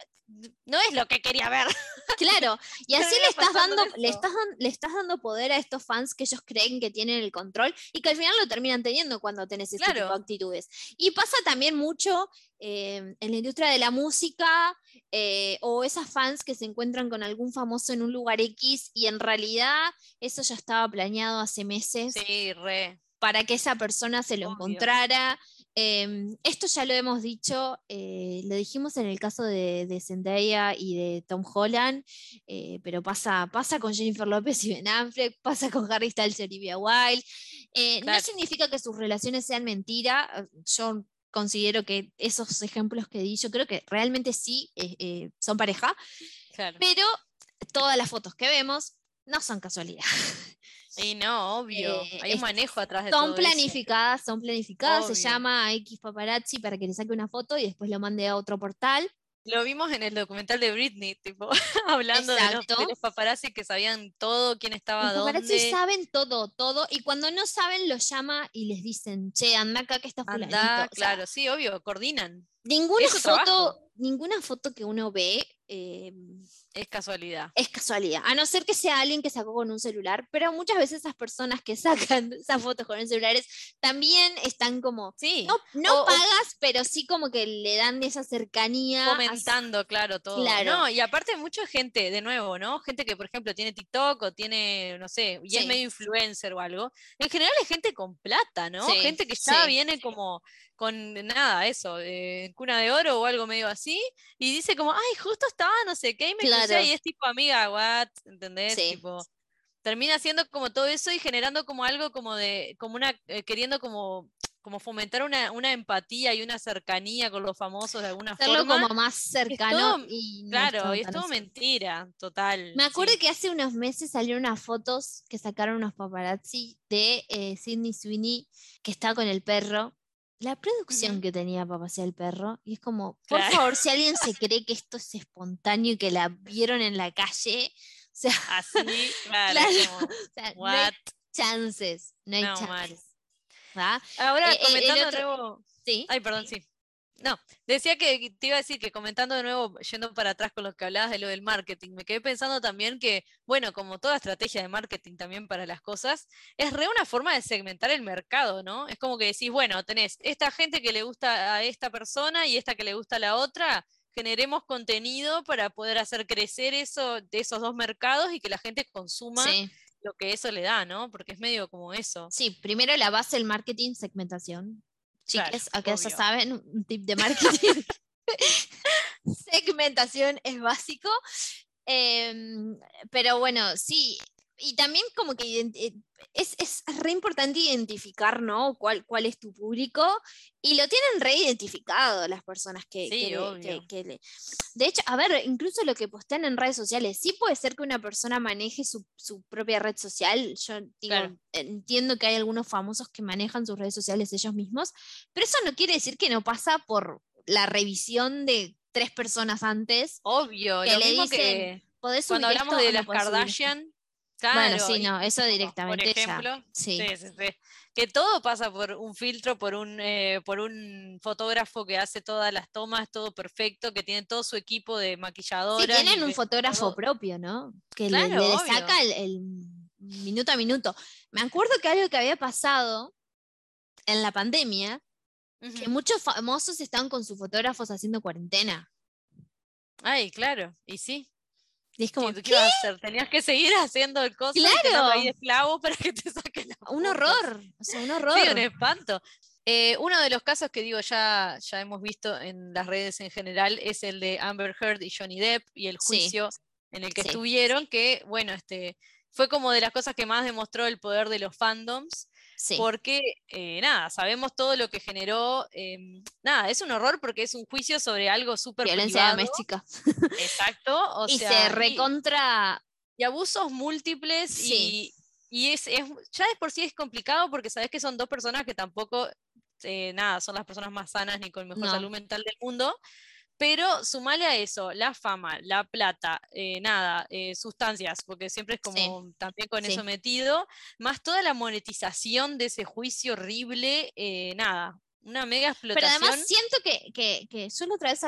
Speaker 3: no es lo que quería ver.
Speaker 1: Claro, y así le estás, dando, le, estás le estás dando poder a estos fans que ellos creen que tienen el control y que al final lo terminan teniendo cuando tenés este tipo de actitudes. Y pasa también mucho eh, en la industria de la música eh, o esas fans que se encuentran con algún famoso en un lugar X y en realidad eso ya estaba planeado hace meses
Speaker 3: Sí, re.
Speaker 1: para que esa persona se lo
Speaker 3: Obvio.
Speaker 1: encontrara. Em, esto ya lo hemos dicho, eh, lo dijimos en el caso de, de Zendaya y de Tom Holland, eh, pero pasa, pasa con Jennifer López y Ben Affleck, pasa con Harry Styles y Olivia Wilde. Eh,
Speaker 3: Claro.
Speaker 1: No significa que sus relaciones sean mentira, yo considero que esos ejemplos que di, yo creo que realmente sí son pareja,
Speaker 3: Claro.
Speaker 1: pero todas las fotos que vemos no son casualidad.
Speaker 3: Y no, obvio.
Speaker 1: Eh,
Speaker 3: Hay un manejo atrás de
Speaker 1: Son
Speaker 3: todo eso.
Speaker 1: planificadas, son planificadas. Se llama a X paparazzi para que le saque una foto y después lo mande a otro portal.
Speaker 3: Lo vimos en el documental de Britney, tipo, hablando de los, de los paparazzi que sabían todo, quién estaba
Speaker 1: Los paparazzi
Speaker 3: dónde.
Speaker 1: saben todo, todo. Y cuando no saben, los llama y les dicen, che, anda acá que está fulanito.
Speaker 3: Anda,
Speaker 1: O sea,
Speaker 3: claro, sí, obvio, coordinan.
Speaker 1: ninguna foto,
Speaker 3: trabajo.
Speaker 1: Ninguna foto que uno ve eh,
Speaker 3: Es casualidad.
Speaker 1: es casualidad. A no ser que sea alguien que sacó con un celular. Pero muchas veces esas personas que sacan esas fotos con celulares también están como.
Speaker 3: Sí,
Speaker 1: No, no
Speaker 3: O- o-
Speaker 1: pagas, pero sí como que le dan esa cercanía. a-
Speaker 3: fomentando, claro, todo.
Speaker 1: Claro.
Speaker 3: No, y aparte mucha gente, de nuevo, ¿no? Gente que, por ejemplo, tiene TikTok o tiene, no sé, y es medio influencer o algo. En general es gente con plata, ¿no?
Speaker 1: Sí,
Speaker 3: gente que ya viene como con nada, eso, eh, cuna de oro o algo medio así, y dice como, ay, justo estaba no sé qué, y me crucé
Speaker 1: Claro.
Speaker 3: y es tipo, amiga, what, ¿entendés?
Speaker 1: Sí.
Speaker 3: Tipo, termina siendo como todo eso y generando como algo como de, como una, eh, queriendo como, como fomentar una, una empatía y una cercanía con los famosos de alguna
Speaker 1: hacerlo
Speaker 3: forma.
Speaker 1: como más cercano
Speaker 3: todo-
Speaker 1: y no
Speaker 3: Claro, y es todo mentira, total.
Speaker 1: Me acuerdo
Speaker 3: sí.
Speaker 1: que hace unos meses salieron unas fotos que sacaron unos paparazzi de eh, Sidney Sweeney que está con el perro. La producción que tenía para pasear el perro. Y es como, por
Speaker 3: Claro.
Speaker 1: favor, si alguien se cree que esto es espontáneo y que la vieron en la calle, o sea,
Speaker 3: Así, claro,
Speaker 1: Claro.
Speaker 3: como,
Speaker 1: o sea, no hay
Speaker 3: what?
Speaker 1: chances, no hay
Speaker 3: No,
Speaker 1: chances.
Speaker 3: Ahora,
Speaker 1: Eh, eh,
Speaker 3: comentando
Speaker 1: otro-. Sí.
Speaker 3: Ay, perdón, sí. No, decía que te iba a decir que comentando de nuevo, yendo para atrás con lo que hablabas de lo del marketing, me quedé pensando también que, bueno, como toda estrategia de marketing también para las cosas, es re una forma de segmentar el mercado, ¿no? Es como que decís, bueno, tenés esta gente que le gusta a esta persona y esta que le gusta a la otra, generemos contenido para poder hacer crecer eso de esos dos mercados y que la gente consuma
Speaker 1: Sí.
Speaker 3: lo que eso le da, ¿no? Porque es medio como eso.
Speaker 1: Sí, primero la base del marketing, segmentación.
Speaker 3: Claro,
Speaker 1: Chiques, acá ya saben, un tip de marketing. segmentación es básico. Em, pero bueno, sí. Y también como que eh, es, es re importante identificar, ¿no? Cuál, cuál es tu público. Y lo tienen re identificado las personas que,
Speaker 3: Sí,
Speaker 1: que le- que- que le- De hecho, a ver, incluso lo que postean en redes sociales, sí puede ser que una persona maneje su, su propia red social. Yo digo,
Speaker 3: Claro.
Speaker 1: entiendo que hay algunos famosos que manejan sus redes sociales ellos mismos, pero eso no quiere decir que no pasa por la revisión de tres personas antes.
Speaker 3: Obvio,
Speaker 1: Que
Speaker 3: lo
Speaker 1: le
Speaker 3: mismo
Speaker 1: dicen,
Speaker 3: que
Speaker 1: ¿Podés
Speaker 3: cuando hablamos
Speaker 1: esto
Speaker 3: de las
Speaker 1: podés subir esto?".
Speaker 3: Kardashian, Claro,
Speaker 1: bueno, sí, no, eso directamente
Speaker 3: Por ejemplo,
Speaker 1: sí.
Speaker 3: sí, sí, sí. Que todo pasa por un filtro, por un, eh, por un fotógrafo que hace todas las tomas, todo perfecto, que tiene todo su equipo de
Speaker 1: Sí,
Speaker 3: maquilladoras.
Speaker 1: tienen un fotógrafo
Speaker 3: todo.
Speaker 1: propio, ¿no? Que le-
Speaker 3: Claro,
Speaker 1: le,
Speaker 3: obvio.
Speaker 1: saca el, el minuto a minuto. Me acuerdo que algo que había pasado en la pandemia, que muchos famosos estaban con sus fotógrafos haciendo cuarentena.
Speaker 3: Ay, claro, y sí.
Speaker 1: Y es como,
Speaker 3: Sí, ¿tú
Speaker 1: ¿qué?
Speaker 3: ¿Qué vas a hacer? Tenías que seguir haciendo el coso
Speaker 1: Claro.
Speaker 3: ahí de esclavo para que te saquen la
Speaker 1: Un horror, o sea, un
Speaker 3: Sí,
Speaker 1: horror.
Speaker 3: un espanto. Eh, uno de los casos que digo ya, ya hemos visto en las redes en general es el de Amber Heard y Johnny Depp y el
Speaker 1: Sí.
Speaker 3: juicio en el que
Speaker 1: Sí.
Speaker 3: estuvieron, que bueno, este, fue como de las cosas que más demostró el poder de los fandoms,
Speaker 1: Sí.
Speaker 3: porque eh, nada, sabemos todo lo que generó, em, nada, es un horror porque es un juicio sobre algo súper
Speaker 1: Violencia
Speaker 3: privado,
Speaker 1: doméstica.
Speaker 3: exacto, o
Speaker 1: y
Speaker 3: sea,
Speaker 1: se
Speaker 3: y-
Speaker 1: recontra.
Speaker 3: y abusos múltiples
Speaker 1: Sí.
Speaker 3: y, y es, es- ya de por sí es complicado porque sabes que son dos personas que tampoco, eh, nada, son las personas más sanas ni con mejor
Speaker 1: No.
Speaker 3: salud mental del mundo, pero sumale a eso la fama, la plata, eh, nada, eh, sustancias, porque siempre es
Speaker 1: Sí.
Speaker 3: como también con
Speaker 1: Sí.
Speaker 3: eso metido, más toda la monetización de ese juicio horrible, eh, nada, una mega
Speaker 1: Pero
Speaker 3: explotación.
Speaker 1: además siento que, que, la otra vez,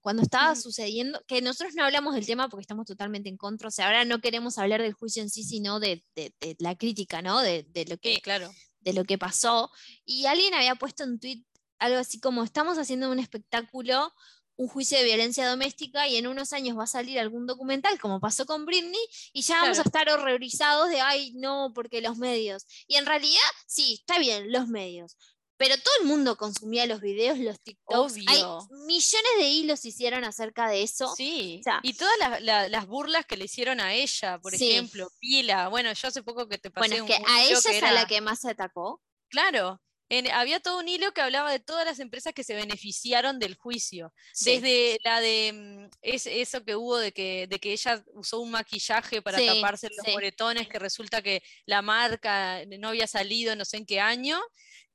Speaker 1: cuando estaba sucediendo, que nosotros no hablamos del tema porque estamos totalmente en contra, o sea, ahora no queremos hablar del juicio en sí, sino de, de- de la crítica, ¿no? De, de lo que,
Speaker 3: Sí, claro.
Speaker 1: de lo que pasó. Y alguien había puesto en tweet algo así como, estamos haciendo un espectáculo, un juicio de violencia doméstica y en unos años va a salir algún documental, como pasó con Britney, y ya vamos a
Speaker 3: Claro.
Speaker 1: estar horrorizados de, ay, no, porque los medios. Y en realidad, sí, está bien, los medios. Pero todo el mundo consumía los videos, los TikToks. Hay
Speaker 3: Obvio.
Speaker 1: millones de hilos hicieron acerca de eso.
Speaker 3: Sí,
Speaker 1: o sea-
Speaker 3: y todas las, la- las burlas que le hicieron a ella, por
Speaker 1: Sí.
Speaker 3: ejemplo, Pila, bueno, yo hace poco que te pasé
Speaker 1: bueno, es que
Speaker 3: un
Speaker 1: a ella
Speaker 3: que
Speaker 1: es a la
Speaker 3: era-
Speaker 1: que más se atacó.
Speaker 3: Claro, en- había todo un hilo que hablaba de todas las empresas que se beneficiaron del juicio,
Speaker 1: Sí.
Speaker 3: desde la de mm, es- eso que hubo de que, de que ella usó un maquillaje para
Speaker 1: Sí,
Speaker 3: taparse los
Speaker 1: sí.
Speaker 3: moretones, que resulta que la marca no había salido no sé en qué año.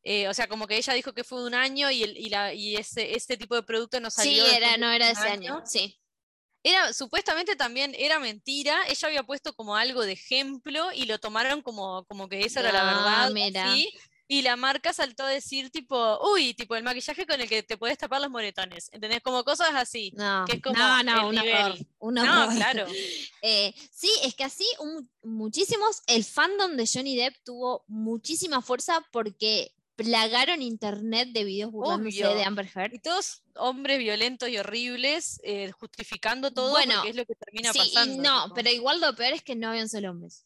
Speaker 3: eh, o sea, como que ella dijo que fue de un año y, el, y, la, y ese, ese tipo de producto no
Speaker 1: Sí,
Speaker 3: salió. después
Speaker 1: era, no era de ese año. Sí.
Speaker 3: era, supuestamente también era mentira, ella había puesto como algo de ejemplo y lo tomaron como, como que esa era la
Speaker 1: Ah,
Speaker 3: verdad,
Speaker 1: mira.
Speaker 3: así, y la marca saltó a decir tipo, uy, tipo el maquillaje con el que te puedes tapar los moretones, ¿entendés? Como cosas así.
Speaker 1: No,
Speaker 3: que es como
Speaker 1: no, no, un horror, un
Speaker 3: No, claro.
Speaker 1: Eh, sí, es que así un- muchísimos, el fandom de Johnny Depp tuvo muchísima fuerza porque plagaron internet de videos burlándose
Speaker 3: Obvio.
Speaker 1: de Amber Heard.
Speaker 3: Y todos hombres violentos y horribles eh, justificando todo
Speaker 1: Bueno,
Speaker 3: porque es lo que termina
Speaker 1: Sí, y
Speaker 3: pasando.
Speaker 1: no,
Speaker 3: tipo.
Speaker 1: pero igual lo peor es que no habían solo hombres.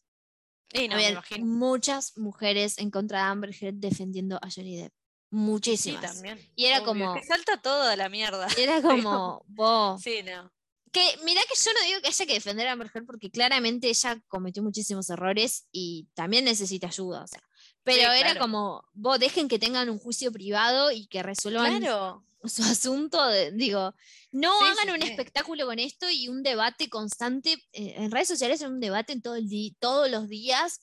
Speaker 3: Sí, no, imagino.
Speaker 1: muchas mujeres en contra de Amber Heard defendiendo a Johnny Depp.
Speaker 3: Sí,
Speaker 1: Muchísimas.
Speaker 3: también.
Speaker 1: Y era
Speaker 3: obvio,
Speaker 1: como,
Speaker 3: Que salta toda la mierda.
Speaker 1: era como, vos.
Speaker 3: Sí, no.
Speaker 1: Que mirá que yo no digo que haya que defender a Amber Heard porque claramente ella cometió muchísimos errores y también necesita ayuda, o sea. Pero era
Speaker 3: claro.
Speaker 1: como, vos dejen que tengan un juicio privado y que resuelvan
Speaker 3: Claro.
Speaker 1: su asunto, de- digo, no
Speaker 3: Sí,
Speaker 1: hagan
Speaker 3: sí,
Speaker 1: un
Speaker 3: sí.
Speaker 1: espectáculo con esto y un debate constante, eh, en redes sociales un debate en todo el todos los días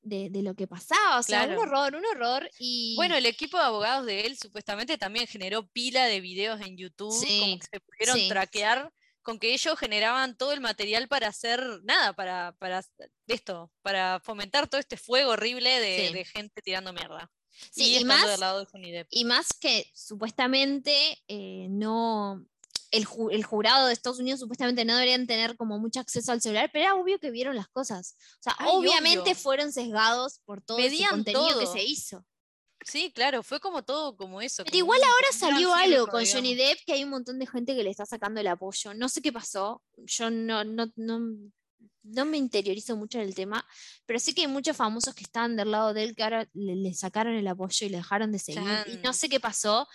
Speaker 1: de, de lo que pasaba, o sea,
Speaker 3: Claro.
Speaker 1: un horror, un horror y...
Speaker 3: Bueno, el equipo de abogados de él supuestamente también generó pila de videos en YouTube, como que se pudieron traquear con que ellos generaban todo el material para hacer nada, para, para esto, para fomentar todo este fuego horrible de gente tirando mierda.
Speaker 1: Sí,
Speaker 3: y,
Speaker 1: más-
Speaker 3: del lado de Johnny Depp.
Speaker 1: Y más que supuestamente eh, no. El, ju- el jurado de Estados Unidos supuestamente no deberían tener como mucho acceso al celular, pero era obvio que vieron las cosas. O sea,
Speaker 3: Ay,
Speaker 1: obviamente
Speaker 3: obvio.
Speaker 1: fueron sesgados por todo
Speaker 3: Medían
Speaker 1: contenido que se hizo.
Speaker 3: Sí, claro, fue como todo como eso.
Speaker 1: Pero
Speaker 3: como
Speaker 1: igual ahora salió algo con Johnny. Depp que hay un montón de gente que le está sacando el apoyo. No sé qué pasó. Yo no, no, no, no me interiorizo mucho en el tema, pero sé que hay muchos famosos que estaban del lado de él que ahora le, le sacaron el apoyo y le dejaron de seguir. Y no sé qué pasó.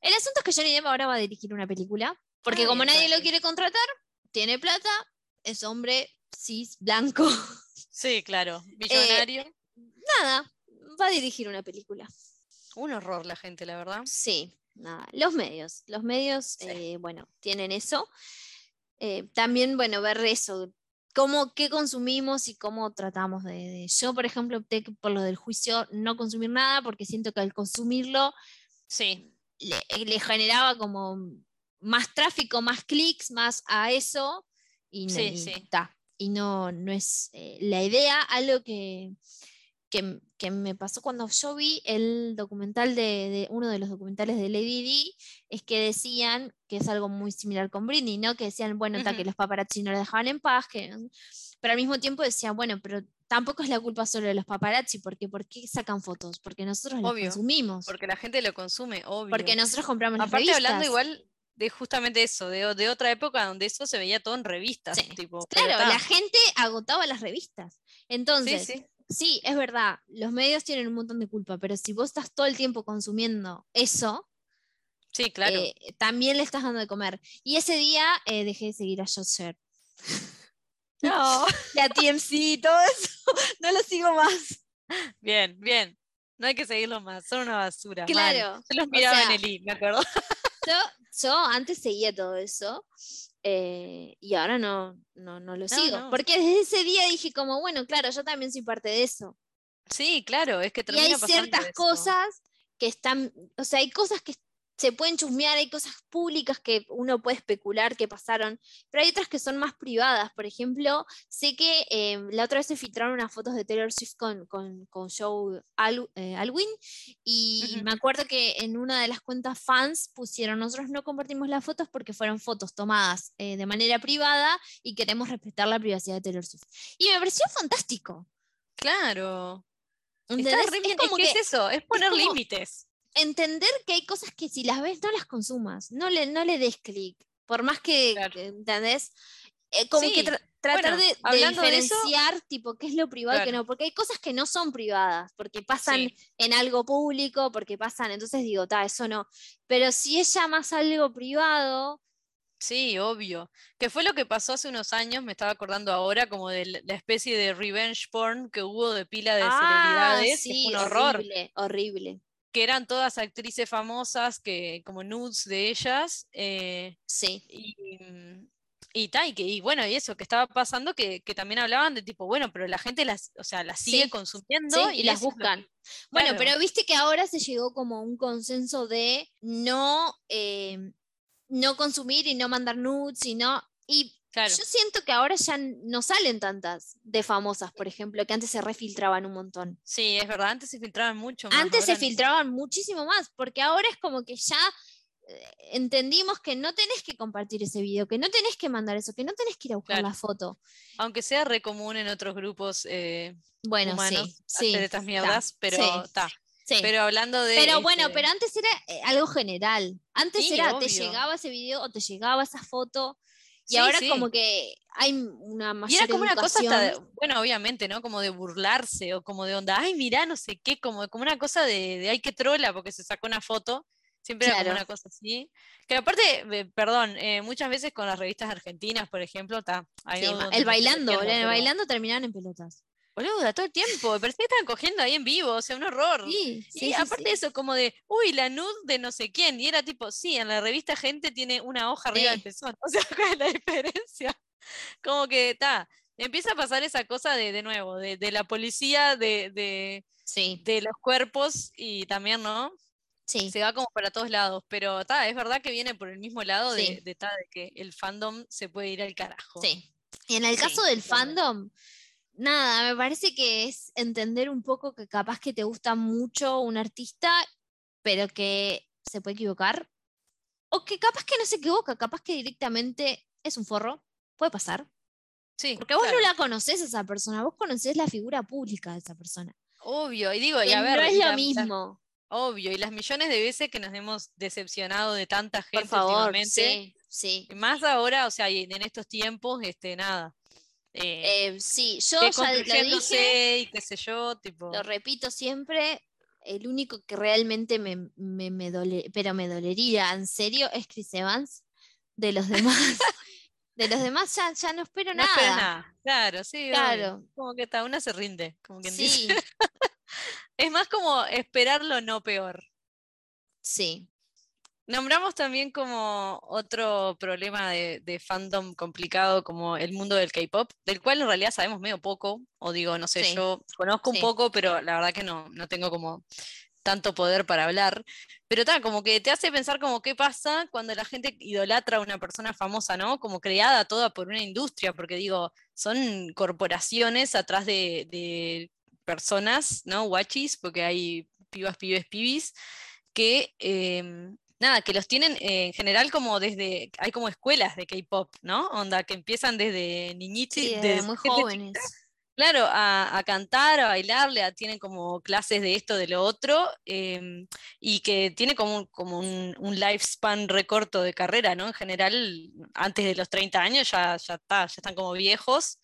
Speaker 1: El asunto es que Johnny Depp ahora va a dirigir una película, porque
Speaker 3: Ay,
Speaker 1: como nadie lo quiere contratar, tiene plata, es hombre cis, blanco,
Speaker 3: Sí, claro,
Speaker 1: Eh,
Speaker 3: millonario.
Speaker 1: nada, va a dirigir una película.
Speaker 3: Un horror la gente, la verdad.
Speaker 1: Sí, nada. Los medios. Los medios,
Speaker 3: Sí.
Speaker 1: eh, bueno, tienen eso. Eh, también, bueno, ver eso. Cómo, qué consumimos y cómo tratamos de, de- Yo, por ejemplo, opté por lo del juicio no consumir nada porque siento que al consumirlo
Speaker 3: Sí,
Speaker 1: le, le generaba como más tráfico, más clics, más a eso. Y, no-
Speaker 3: Sí,
Speaker 1: y
Speaker 3: sí.
Speaker 1: ta. y no, no es eh, la idea. Algo que, que, que me pasó cuando yo vi el documental de, de- uno de los documentales de Lady Di, es que decían que es algo muy similar con Britney, ¿no? Que decían, bueno, ta, que los paparazzi no la dejaban en paz, que, pero al mismo tiempo decían, bueno, pero tampoco es la culpa solo de los paparazzi, porque ¿por qué sacan fotos? Porque nosotros
Speaker 3: Obvio,
Speaker 1: consumimos,
Speaker 3: Porque la gente lo consume, obvio.
Speaker 1: porque nosotros compramos las
Speaker 3: Aparte hablando igual de justamente eso, de, de otra época donde eso se veía todo en revistas,
Speaker 1: Sí,
Speaker 3: tipo.
Speaker 1: Claro, la gente agotaba las revistas. Entonces,
Speaker 3: sí, sí.
Speaker 1: Sí, es verdad, los medios tienen un montón de culpa, pero si vos estás todo el tiempo consumiendo eso,
Speaker 3: Sí, claro.
Speaker 1: eh, también le estás dando de comer. Y ese día eh, dejé de seguir a Josh
Speaker 3: No.
Speaker 1: y a TMC y todo eso, no lo sigo más.
Speaker 3: Bien, bien. No hay que seguirlo más, son una basura. mal.
Speaker 1: Claro,
Speaker 3: Yo los
Speaker 1: o
Speaker 3: miraba
Speaker 1: sea,
Speaker 3: en el I, me acuerdo.
Speaker 1: Yo, yo antes seguía todo eso eh, y ahora no, no, no lo
Speaker 3: No,
Speaker 1: sigo.
Speaker 3: no.
Speaker 1: Porque desde ese día dije como, bueno, claro, yo también soy parte de eso.
Speaker 3: Sí, claro, es que
Speaker 1: Y hay
Speaker 3: pasando
Speaker 1: ciertas
Speaker 3: eso.
Speaker 1: cosas que están, o sea, hay cosas que se pueden chusmear, hay cosas públicas que uno puede especular que pasaron, pero hay otras que son más privadas. Por ejemplo, sé que eh, la otra vez se filtraron unas fotos de Taylor Swift con, con, con Joe Al- eh, Alwyn y me acuerdo que en una de las cuentas fans pusieron, nosotros no compartimos las fotos porque fueron fotos tomadas eh, de manera privada y queremos respetar la privacidad de Taylor Swift. Y me pareció fantástico.
Speaker 3: Claro. Está que es eso, es poner límites.
Speaker 1: Entender que hay cosas que si las ves no las consumas, no le, no le des clic, por más que,
Speaker 3: Claro.
Speaker 1: ¿entendés? Eh, como que tra- tratar
Speaker 3: bueno,
Speaker 1: de- de,
Speaker 3: hablando de eso-
Speaker 1: diferenciar tipo qué es lo privado y qué no, porque hay cosas que no son privadas, porque pasan
Speaker 3: Sí.
Speaker 1: en algo público, porque pasan, entonces digo, ta, eso no, pero si es ya más algo privado,
Speaker 3: Sí, obvio. Que fue lo que pasó hace unos años, me estaba acordando ahora, como de la- especie de revenge porn que hubo de pila de
Speaker 1: ah,
Speaker 3: celebridades,
Speaker 1: sí,
Speaker 3: un horror,
Speaker 1: horrible, horrible,
Speaker 3: que eran todas actrices famosas, que como nudes de ellas, eh,
Speaker 1: sí.
Speaker 3: y, y, ta, y, que, y bueno, y eso que estaba pasando, que, que también hablaban de tipo, bueno, pero la gente las, o sea, las sigue
Speaker 1: Sí,
Speaker 3: consumiendo
Speaker 1: Sí, y las buscan.
Speaker 3: que-
Speaker 1: Bueno,
Speaker 3: claro.
Speaker 1: pero viste que ahora se llegó como a un consenso de no, eh, no consumir y no mandar nudes y no. Y
Speaker 3: Claro.
Speaker 1: yo siento que ahora ya no salen tantas de famosas, por ejemplo, que antes se refiltraban un montón.
Speaker 3: Sí, es verdad, antes se filtraban mucho más.
Speaker 1: Antes se
Speaker 3: no.
Speaker 1: filtraban muchísimo más, porque ahora es como que ya eh, entendimos que no tenés que compartir ese video, que no tenés que mandar eso, que no tenés que ir a buscar
Speaker 3: Claro.
Speaker 1: la foto.
Speaker 3: Aunque sea re común en otros grupos eh,
Speaker 1: Bueno,
Speaker 3: humanos
Speaker 1: sí, sí.
Speaker 3: hacer estas
Speaker 1: ta,
Speaker 3: mierdas, pero está.
Speaker 1: sí.
Speaker 3: Pero hablando de.
Speaker 1: Pero bueno,
Speaker 3: este,
Speaker 1: pero antes era eh, algo general. Antes era, te llegaba ese video o te llegaba esa foto. Y
Speaker 3: sí,
Speaker 1: ahora
Speaker 3: sí.
Speaker 1: como que hay una mayor
Speaker 3: Y era como una cosa hasta, de- bueno, obviamente, ¿no? Como de burlarse o como de onda, ay, mirá, no sé qué, como, como una cosa de, de ay, qué trola porque se sacó una foto. Siempre era como
Speaker 1: Claro.
Speaker 3: una cosa así. Que aparte, perdón, eh, muchas veces con las revistas argentinas, por ejemplo, está.
Speaker 1: Sí,
Speaker 3: no-
Speaker 1: el bailando, el bailando terminaban en pelotas.
Speaker 3: Boluda, todo el tiempo. Parecía que estaban cogiendo ahí en vivo, o sea, un horror.
Speaker 1: Sí,
Speaker 3: Y
Speaker 1: sí,
Speaker 3: aparte
Speaker 1: sí.
Speaker 3: eso, como de, uy, la nude de no sé quién. Y era tipo, sí, en la revista Gente tiene una hoja arriba del pezón. O sea, ¿cuál es la diferencia? Como que está. Empieza a pasar esa cosa de, de nuevo, de, de la policía, de, de, de los cuerpos y también, ¿no?
Speaker 1: sí.
Speaker 3: Se va como para todos lados. Pero está, es verdad que viene por el mismo lado de,
Speaker 1: Sí.
Speaker 3: de, ta, de que el fandom se puede ir al carajo.
Speaker 1: Sí. Y en el
Speaker 3: Sí,
Speaker 1: caso del fandom, nada, me parece que es entender un poco que capaz que te gusta mucho un artista, pero que se puede equivocar. O que capaz que no se equivoca, capaz que directamente es un forro. Puede pasar.
Speaker 3: Sí,
Speaker 1: Porque vos
Speaker 3: claro,
Speaker 1: no la conocés a esa persona, vos conocés la figura pública de esa persona.
Speaker 3: Obvio, y digo, y a ver,
Speaker 1: no es lo
Speaker 3: la- la-
Speaker 1: mismo.
Speaker 3: Obvio, y las millones de veces que nos hemos decepcionado de tanta
Speaker 1: Por
Speaker 3: gente
Speaker 1: favor,
Speaker 3: últimamente,
Speaker 1: sí, sí.
Speaker 3: y más ahora, o sea, en estos tiempos, este, nada. Eh,
Speaker 1: Eh, sí, yo ya lo dije,
Speaker 3: y qué sé yo, tipo.
Speaker 1: lo repito siempre, el único que realmente me, me, me dole- pero me dolería, en serio, es Chris Evans. De los demás, de los demás ya, ya no espero
Speaker 3: no
Speaker 1: nada.
Speaker 3: espero nada. Claro, sí, obvio.
Speaker 1: Claro.
Speaker 3: Como que está, una se rinde, como quien dice.
Speaker 1: Sí,
Speaker 3: Es más como esperar lo no peor.
Speaker 1: sí,
Speaker 3: Nombramos también como otro problema de, de fandom complicado como el mundo del K-pop, del cual en realidad sabemos medio poco, o digo, no sé,
Speaker 1: Sí,
Speaker 3: yo conozco un poco, pero la verdad que no, no tengo como tanto poder para hablar. pero tal, como que te hace pensar como qué pasa cuando la gente idolatra a una persona famosa, ¿no? Como creada toda por una industria, porque digo, son corporaciones atrás de, de personas, ¿no? Guachis, porque hay pibas, pibes, pibis, que em, nada, que los tienen eh, en general como desde, hay como escuelas de K-pop, ¿no? Onda, que empiezan desde niñitos,
Speaker 1: Sí,
Speaker 3: desde
Speaker 1: muy jóvenes.
Speaker 3: Claro, a, a cantar, a bailar, le- a- tienen como clases de esto, de lo otro, em, y que tiene como, un, como un, un lifespan recorto de carrera, ¿no? En general, antes de los 30 años ya, ya está, ya están como viejos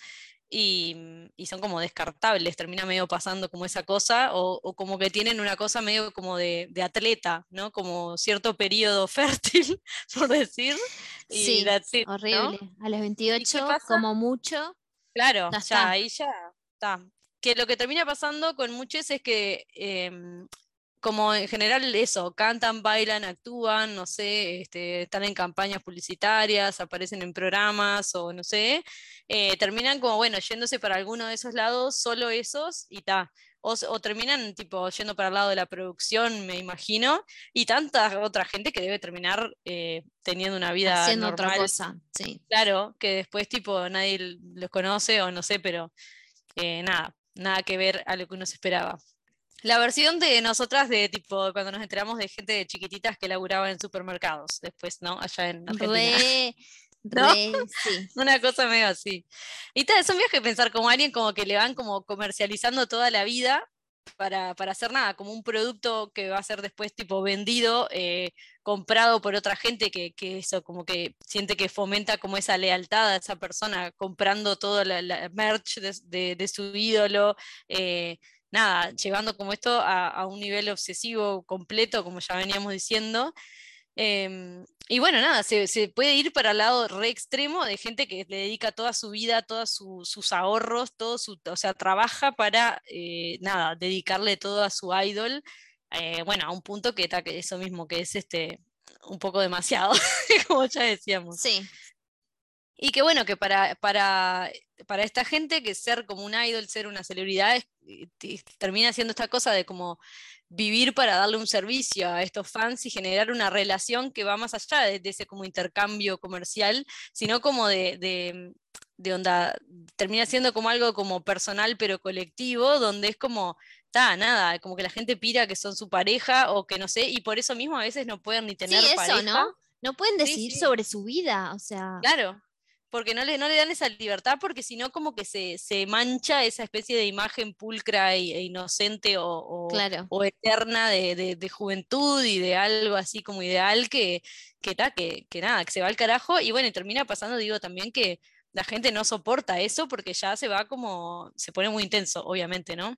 Speaker 3: y, y son como descartables, termina medio pasando como esa cosa, o, o como que tienen una cosa medio como de, de atleta, ¿no? Como cierto periodo fértil, por decir, y
Speaker 1: Sí, horrible. A los 28,
Speaker 3: pasa?
Speaker 1: como mucho.
Speaker 3: Claro,
Speaker 1: Ya está.
Speaker 3: ahí ya está. Que lo que termina pasando con muchos es que, em, como en general eso, cantan, bailan, actúan, no sé, este, están en campañas publicitarias, aparecen en programas o no sé, eh, terminan como, bueno, yéndose para alguno de esos lados, solo esos y ta. O, o terminan tipo yendo para el lado de la producción, me imagino, y tanta otra gente que debe terminar eh, teniendo una vida
Speaker 1: haciendo otra
Speaker 3: normal
Speaker 1: cosa. Sí.
Speaker 3: Claro, que después tipo nadie los conoce o no sé, pero eh, nada, nada que ver a lo que uno se esperaba. La versión de nosotras de tipo cuando nos enteramos de gente de chiquititas que laburaba en supermercados, después, ¿no? Allá en Argentina.
Speaker 1: Re,
Speaker 3: ¿No?
Speaker 1: re, sí.
Speaker 3: Una cosa medio así. Y tal, es un viaje pensar como alguien como que le van como comercializando toda la vida para, para hacer nada, como un producto que va a ser después tipo vendido, eh, comprado por otra gente que, que eso, como que siente que fomenta como esa lealtad a esa persona, comprando toda la, la merch de, de- de su ídolo. eh, Nada, llevando como esto a, a un nivel obsesivo completo, como ya veníamos diciendo. Em, y bueno, nada, se, se puede ir para el lado re extremo de gente que le dedica toda su vida, todos su- sus ahorros, todo su, o sea, trabaja para, eh, nada, dedicarle todo a su idol, eh, bueno, a un punto que, que eso mismo, que es este, un poco demasiado, como ya decíamos.
Speaker 1: Sí,
Speaker 3: Y que bueno, que para, para, para esta gente que ser como un idol, ser una celebridad, es- termina siendo esta cosa de como vivir para darle un servicio a estos fans y generar una relación que va más allá de, de ese como intercambio comercial, sino como de, de, de onda, termina siendo como algo como personal pero colectivo, donde es como, ta, nada, como que la gente pira que son su pareja o que no sé, y por eso mismo a veces no pueden ni
Speaker 1: sí,
Speaker 3: tener
Speaker 1: eso,
Speaker 3: pareja.
Speaker 1: ¿no? No pueden
Speaker 3: Sí,
Speaker 1: decidir
Speaker 3: sí.
Speaker 1: sobre su vida, o sea,
Speaker 3: Claro, porque no le, no le dan esa libertad, porque si no como que se, se mancha esa especie de imagen pulcra y- e inocente o, o-
Speaker 1: claro.
Speaker 3: o eterna de, de- de juventud y de algo así como ideal que, que, ta, que, que nada, que se va al carajo. Y bueno, y termina pasando, digo, también que la gente no soporta eso porque ya se va como, se pone muy intenso, obviamente, ¿no?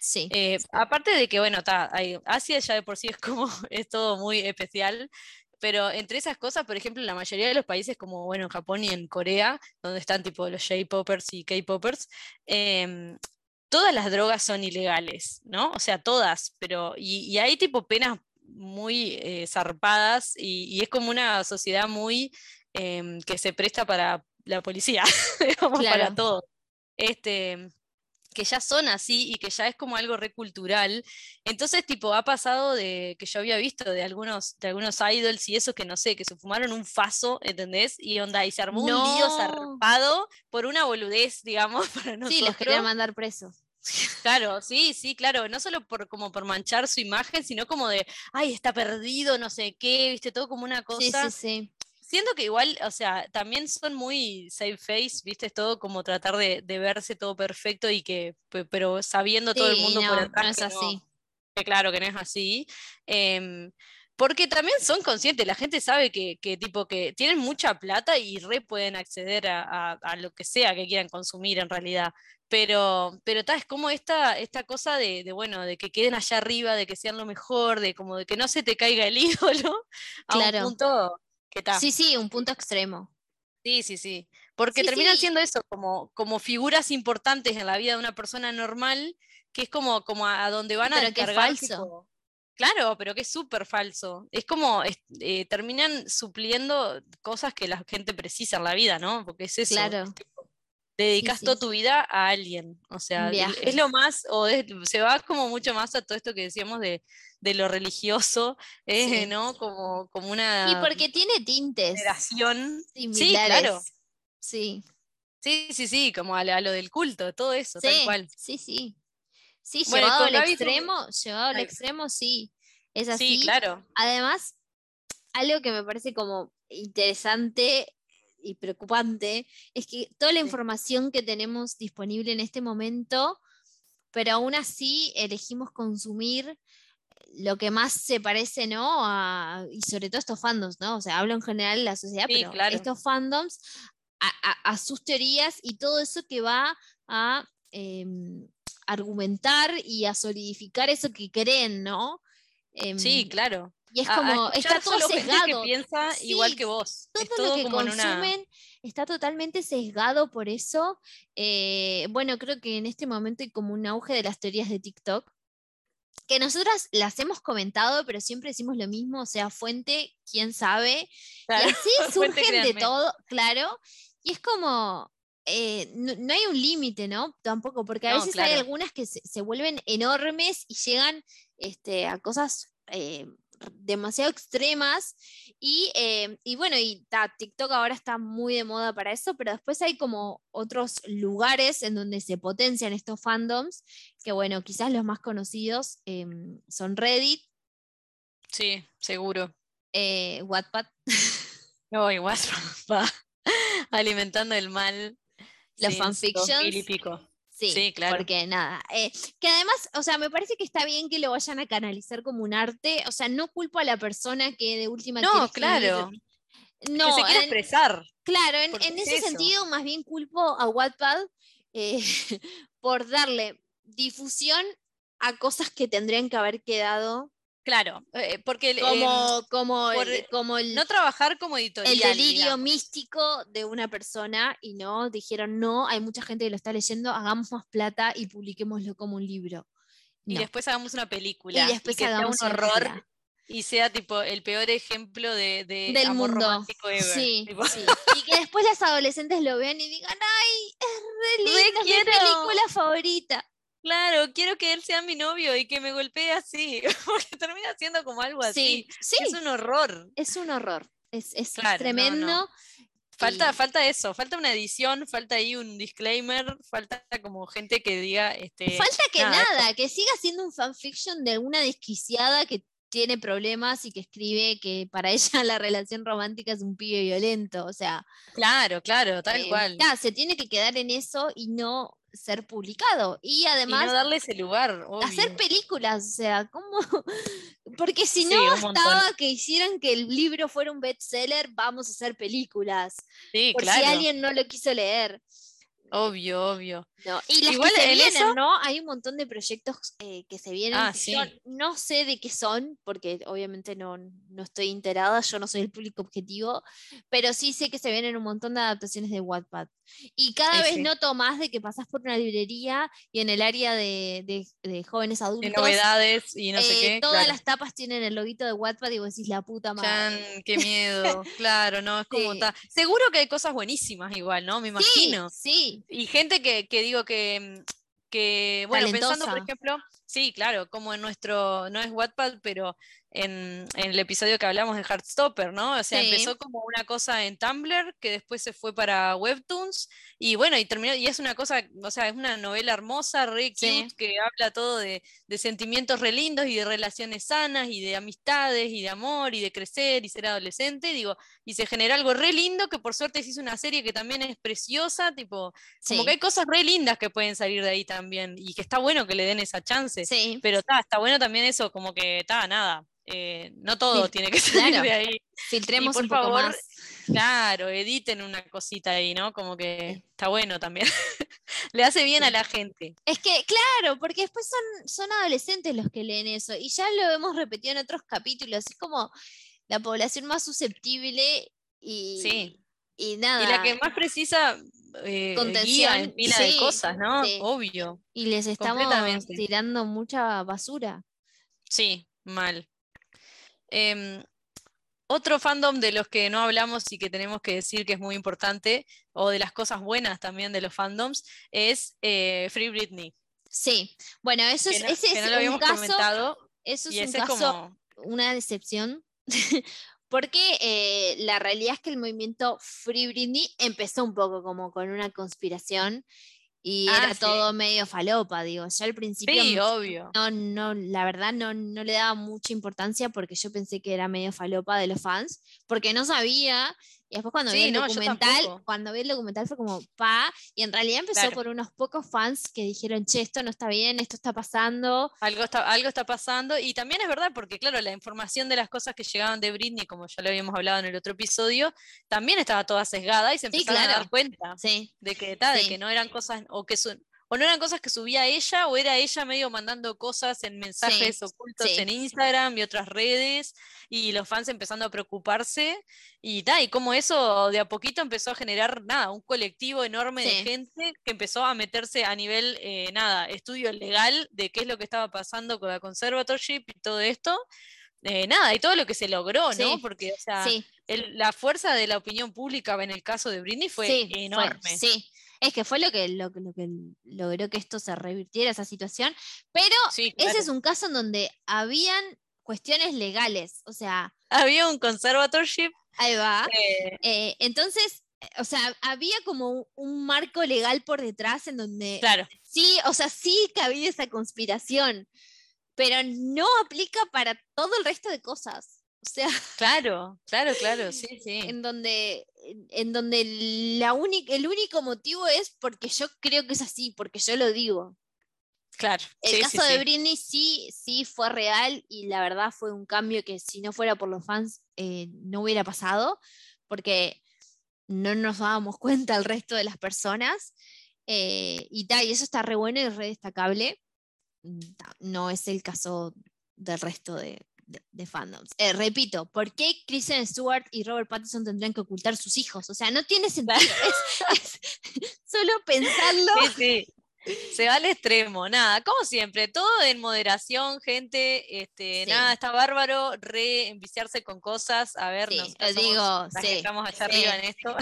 Speaker 1: Sí.
Speaker 3: Eh, aparte de que, bueno, ta, Asia ya de por sí es como, es todo muy especial, pero entre esas cosas, por ejemplo, en la mayoría de los países, como, bueno, en Japón y en Corea, donde están tipo los J-Poppers y K-Poppers, em, todas las drogas son ilegales, ¿no? O sea, todas, pero, y, y hay tipo penas muy eh, zarpadas y, y es como una sociedad muy em, que se presta para la policía, digamos, para todo. Este, que ya son así y que ya es como algo recultural. Entonces, tipo, ha pasado de que yo había visto de algunos, de algunos idols y eso que no sé, que se fumaron un faso, ¿entendés? Y onda, y se armó un lío zarpado por una boludez, digamos, para nosotros.
Speaker 1: Sí, los querían mandar presos.
Speaker 3: Claro, sí, sí, claro, no solo por como por manchar su imagen, sino como de, ay, está perdido, no sé qué, viste, todo como una
Speaker 1: Sí,
Speaker 3: cosa.
Speaker 1: sí, sí.
Speaker 3: Siento que igual, o sea, también son muy safe face, viste, es todo como tratar de, de verse todo perfecto y que, pe- pero sabiendo todo el
Speaker 1: Sí,
Speaker 3: mundo
Speaker 1: no,
Speaker 3: por
Speaker 1: no
Speaker 3: atrás
Speaker 1: es
Speaker 3: que
Speaker 1: así.
Speaker 3: que claro que no es así. em, porque también son conscientes, la gente sabe que, que tipo que tienen mucha plata y re pueden acceder a, a- a lo que sea que quieran consumir en realidad. Pero, pero ta, es como esta, esta cosa de, de, bueno, de que queden allá arriba, de que sean lo mejor, de como de que no se te caiga el ídolo a
Speaker 1: Claro.
Speaker 3: un punto
Speaker 1: Sí, sí, un punto extremo.
Speaker 3: Sí, sí, sí. Porque
Speaker 1: Sí,
Speaker 3: terminan
Speaker 1: sí.
Speaker 3: siendo eso, como, como figuras importantes en la vida de una persona normal, que es como, como a, donde van a
Speaker 1: que
Speaker 3: descargar,
Speaker 1: falso.
Speaker 3: Claro, pero que es súper falso. Es como, eh, terminan supliendo cosas que la gente precisa en la vida, ¿no? Porque es eso.
Speaker 1: Claro.
Speaker 3: es tipo, dedicas
Speaker 1: sí.
Speaker 3: toda tu vida a alguien. O sea,
Speaker 1: Viaje.
Speaker 3: es lo más, o es- se va como mucho más a todo esto que decíamos de, de lo religioso, eh,
Speaker 1: Sí.
Speaker 3: ¿no? Como, como
Speaker 1: Y
Speaker 3: una
Speaker 1: porque tiene tintes
Speaker 3: generación. Sí, claro.
Speaker 1: Sí,
Speaker 3: Sí, sí, sí, como a, lo del culto, todo eso, tal cual.
Speaker 1: sí, sí. Sí,
Speaker 3: Bueno,
Speaker 1: llevado al
Speaker 3: Gaby
Speaker 1: extremo, llevado al extremo, sí. Es así.
Speaker 3: Sí, claro.
Speaker 1: Además, algo que me parece como interesante y preocupante es que toda la
Speaker 3: Sí.
Speaker 1: información que tenemos disponible en este momento, pero aún así elegimos consumir lo que más se parece, ¿no? A- y sobre todo estos fandoms, ¿no? O sea, hablo en general de la sociedad,
Speaker 3: Sí,
Speaker 1: pero
Speaker 3: claro.
Speaker 1: estos fandoms a, a- a sus teorías y todo eso que va a em, argumentar y a solidificar eso que creen, ¿no?
Speaker 3: Sí,
Speaker 1: Em,
Speaker 3: claro.
Speaker 1: Y es como, está todo
Speaker 3: gente
Speaker 1: sesgado.
Speaker 3: que piensa
Speaker 1: Sí,
Speaker 3: igual que vos.
Speaker 1: Todo lo que
Speaker 3: como en una.
Speaker 1: consumen está totalmente sesgado por eso. Eh, bueno, creo que en este momento hay como un auge de las teorías de TikTok, que nosotras las hemos comentado, pero siempre decimos lo mismo, o sea, fuente, quién sabe.
Speaker 3: Claro,
Speaker 1: Y así
Speaker 3: fuente,
Speaker 1: surgen de todo, claro. Y es como, eh, no, no hay un límite, ¿no? Tampoco, porque a
Speaker 3: No,
Speaker 1: veces hay algunas que se, se vuelven enormes y llegan este, a cosas eh, demasiado extremas. Y, eh, y bueno, y ta, TikTok ahora está muy de moda para eso, pero después hay como otros lugares en donde se potencian estos fandoms, que bueno, quizás los más conocidos em, son Reddit,
Speaker 3: Sí, seguro.
Speaker 1: eh, Wattpad.
Speaker 3: No, igual va alimentando el mal.
Speaker 1: Los fanfictions.
Speaker 3: 2000 y pico.
Speaker 1: Sí,
Speaker 3: Sí, claro.
Speaker 1: porque nada, eh, que además, o sea, me parece que está bien que lo vayan a canalizar como un arte, o sea, no culpo a la persona que de última
Speaker 3: No, claro.
Speaker 1: No,
Speaker 3: que se quiere
Speaker 1: en-
Speaker 3: expresar.
Speaker 1: claro, en, ese
Speaker 3: eso.
Speaker 1: sentido más bien culpo a Wattpad eh, por darle difusión a cosas que tendrían que haber quedado
Speaker 3: Claro, eh, porque el-
Speaker 1: como, como,
Speaker 3: por-
Speaker 1: el, como el,
Speaker 3: em, no trabajar como editorial.
Speaker 1: el delirio
Speaker 3: digamos.
Speaker 1: místico de una persona y no, dijeron, no, hay mucha gente que lo está leyendo, hagamos más plata y publiquémoslo como un libro.
Speaker 3: Y después hagamos una película.
Speaker 1: Y después
Speaker 3: que sea
Speaker 1: hagamos
Speaker 3: un
Speaker 1: una
Speaker 3: horror
Speaker 1: película.
Speaker 3: y sea tipo el peor ejemplo de, de
Speaker 1: del
Speaker 3: amor
Speaker 1: mundo.
Speaker 3: romántico ever.
Speaker 1: Sí,
Speaker 3: Tipo,
Speaker 1: sí. Y que después las adolescentes lo vean y digan, ay, es re es mi
Speaker 3: quiero".
Speaker 1: película favorita.
Speaker 3: Claro, quiero que él sea mi novio y que me golpee así. Porque termina siendo como algo así.
Speaker 1: Sí, sí,
Speaker 3: Es un horror.
Speaker 1: es un horror. Es, es
Speaker 3: Claro,
Speaker 1: tremendo.
Speaker 3: no. Falta,
Speaker 1: y-
Speaker 3: falta eso, falta una edición, falta ahí un disclaimer, falta como gente que diga este.
Speaker 1: Falta que
Speaker 3: nada,
Speaker 1: nada, que siga siendo un fanfiction de alguna desquiciada que tiene problemas y que escribe que para ella la relación romántica es un pibe violento. O sea,
Speaker 3: Claro, claro, tal
Speaker 1: eh,
Speaker 3: cual.
Speaker 1: ya, se tiene que quedar en eso y no ser publicado. Y
Speaker 3: y
Speaker 1: además
Speaker 3: no darle ese lugar,
Speaker 1: hacer películas, o sea, ¿cómo? Porque si
Speaker 3: Sí,
Speaker 1: no
Speaker 3: montón.
Speaker 1: bastaba que hicieran que el libro fuera un bestseller, vamos a hacer películas.
Speaker 3: Sí,
Speaker 1: Por
Speaker 3: claro.
Speaker 1: si alguien no lo quiso leer.
Speaker 3: Obvio, obvio.
Speaker 1: No, y las
Speaker 3: Igual
Speaker 1: que se
Speaker 3: en
Speaker 1: vienen,
Speaker 3: eso-
Speaker 1: ¿no? Hay un montón de proyectos eh, que se vienen.
Speaker 3: Ah,
Speaker 1: que
Speaker 3: sí.
Speaker 1: yo no sé de qué son, porque obviamente no, no estoy enterada, yo no soy el público objetivo, pero sí sé que se vienen un montón de adaptaciones de Wattpad. Y cada vez
Speaker 3: sí.
Speaker 1: noto más de que pasas por una librería y en el área de, de- de jóvenes
Speaker 3: De
Speaker 1: adultos.
Speaker 3: novedades y no sé
Speaker 1: eh,
Speaker 3: qué.
Speaker 1: todas
Speaker 3: claro.
Speaker 1: las tapas tienen el loguito de Wattpad y vos decís la puta madre.
Speaker 3: Chan, qué miedo. Claro, no, es como
Speaker 1: Sí.
Speaker 3: ta- Seguro que hay cosas buenísimas igual, ¿no? Me
Speaker 1: Sí,
Speaker 3: imagino.
Speaker 1: Sí,
Speaker 3: Y gente que, que digo que, que bueno, pensando, por ejemplo, sí, claro, como en nuestro, no es Wattpad, pero en, en el episodio que hablamos de Heartstopper, ¿no? O sea,
Speaker 1: Sí.
Speaker 3: empezó como una cosa en Tumblr, que después se fue para Webtoons, y bueno, y terminó, y es una cosa, o sea, es una novela hermosa, re
Speaker 1: Sí.
Speaker 3: cute, que habla todo de, de sentimientos re lindos y de relaciones sanas, y de amistades, y de amor, y de crecer, y ser adolescente, digo, y se genera algo re lindo, que por suerte se hizo una serie que también es preciosa, tipo, como
Speaker 1: sí,
Speaker 3: que hay cosas re lindas que pueden salir de ahí también y que está bueno que le den esa chance. Pero ta, está bueno también eso, como que está nada. Eh, no todo
Speaker 1: Sí,
Speaker 3: tiene que salir
Speaker 1: claro.
Speaker 3: de ahí.
Speaker 1: Filtremos
Speaker 3: por
Speaker 1: un poco
Speaker 3: favor,
Speaker 1: más.
Speaker 3: Claro, editen una cosita ahí, ¿no? Como que está bueno también. Le hace bien a la gente.
Speaker 1: Es que, claro, porque después son, son adolescentes los que leen eso, y ya lo hemos repetido en otros capítulos, es como la población más susceptible y,
Speaker 3: Sí.
Speaker 1: y nada,
Speaker 3: Y la que más precisa eh, guía en pila de cosas, ¿no? Obvio.
Speaker 1: y les estamos tirando mucha basura.
Speaker 3: Sí, mal. Em, Otro fandom de los que no hablamos y que tenemos que decir que es muy importante, o de las cosas buenas también de los fandoms, es eh, Free Britney.
Speaker 1: Sí, bueno, eso es,
Speaker 3: no,
Speaker 1: ese es
Speaker 3: no lo
Speaker 1: un
Speaker 3: habíamos
Speaker 1: caso,
Speaker 3: comentado.
Speaker 1: eso es
Speaker 3: Y
Speaker 1: un
Speaker 3: ese
Speaker 1: caso,
Speaker 3: como.
Speaker 1: una decepción, porque eh, la realidad es que el movimiento Free Britney empezó un poco como con una conspiración y
Speaker 3: Ah,
Speaker 1: era
Speaker 3: sí.
Speaker 1: todo medio falopa, digo, yo al principio
Speaker 3: Sí, obvio.
Speaker 1: no, no, la verdad no, no le daba mucha importancia porque yo pensé que era medio falopa de los fans, porque no sabía, y después cuando vi el
Speaker 3: no,
Speaker 1: documental, cuando vi el documental fue como, pa, y en realidad empezó
Speaker 3: Claro.
Speaker 1: por unos pocos fans que dijeron, che, esto no está bien, esto está pasando,
Speaker 3: Algo está, algo está pasando. Y también es verdad, porque claro, la información de las cosas que llegaban de Britney, como ya lo habíamos hablado en el otro episodio, también estaba toda sesgada y se
Speaker 1: Sí,
Speaker 3: empezaron a dar cuenta
Speaker 1: sí,
Speaker 3: de que, de que no eran cosas, o que su- o no eran cosas que subía ella, o era ella medio mandando cosas en mensajes ocultos
Speaker 1: sí.
Speaker 3: en Instagram y otras redes, y los fans empezando a preocuparse, y ta, y como eso de a poquito empezó a generar nada, un colectivo enorme de gente que empezó a meterse a nivel, eh, nada, estudio legal de qué es lo que estaba pasando con la conservatorship y todo esto. Eh, nada, y todo lo que se logró, ¿no? Porque, o sea,
Speaker 1: sí,
Speaker 3: el- la fuerza de la opinión pública en el caso de Britney fue- enorme.
Speaker 1: sí. Es que fue lo que, lo, que- lo que logró que esto se revirtiera, esa situación. Pero
Speaker 3: Sí,
Speaker 1: ese es un caso en donde habían cuestiones legales. O sea,
Speaker 3: Había un conservatorship.
Speaker 1: ahí va.
Speaker 3: eh,
Speaker 1: Eh, entonces, o sea, había como un, un marco legal por detrás en donde
Speaker 3: claro,
Speaker 1: sí, o sea, sí cabía esa conspiración, pero no aplica para todo el resto de cosas. O sea,
Speaker 3: claro, claro, claro, sí, sí.
Speaker 1: en donde, en, donde la única, el único motivo es porque yo creo que es así, porque yo lo digo.
Speaker 3: Claro.
Speaker 1: El
Speaker 3: sí,
Speaker 1: caso
Speaker 3: sí,
Speaker 1: de. Britney sí, sí fue real y la verdad fue un cambio que si no fuera por los fans eh, no hubiera pasado, porque no nos dábamos cuenta el resto de las personas. eh, y, ta, y eso está re bueno y re destacable. Mm, No es el caso del resto de, de- de fandoms. Eh, repito, ¿por qué Kristen Stewart y Robert Pattinson tendrían que ocultar sus hijos? O sea, no tiene sentido. Es- es- solo pensarlo.
Speaker 3: Sí, sí. Se va al extremo, nada, como siempre, todo en moderación, gente, este,
Speaker 1: Sí.
Speaker 3: nada, está bárbaro, re enviciarse con cosas, a ver, somos
Speaker 1: digo,
Speaker 3: las que
Speaker 1: sí,
Speaker 3: estamos allá arriba en esto.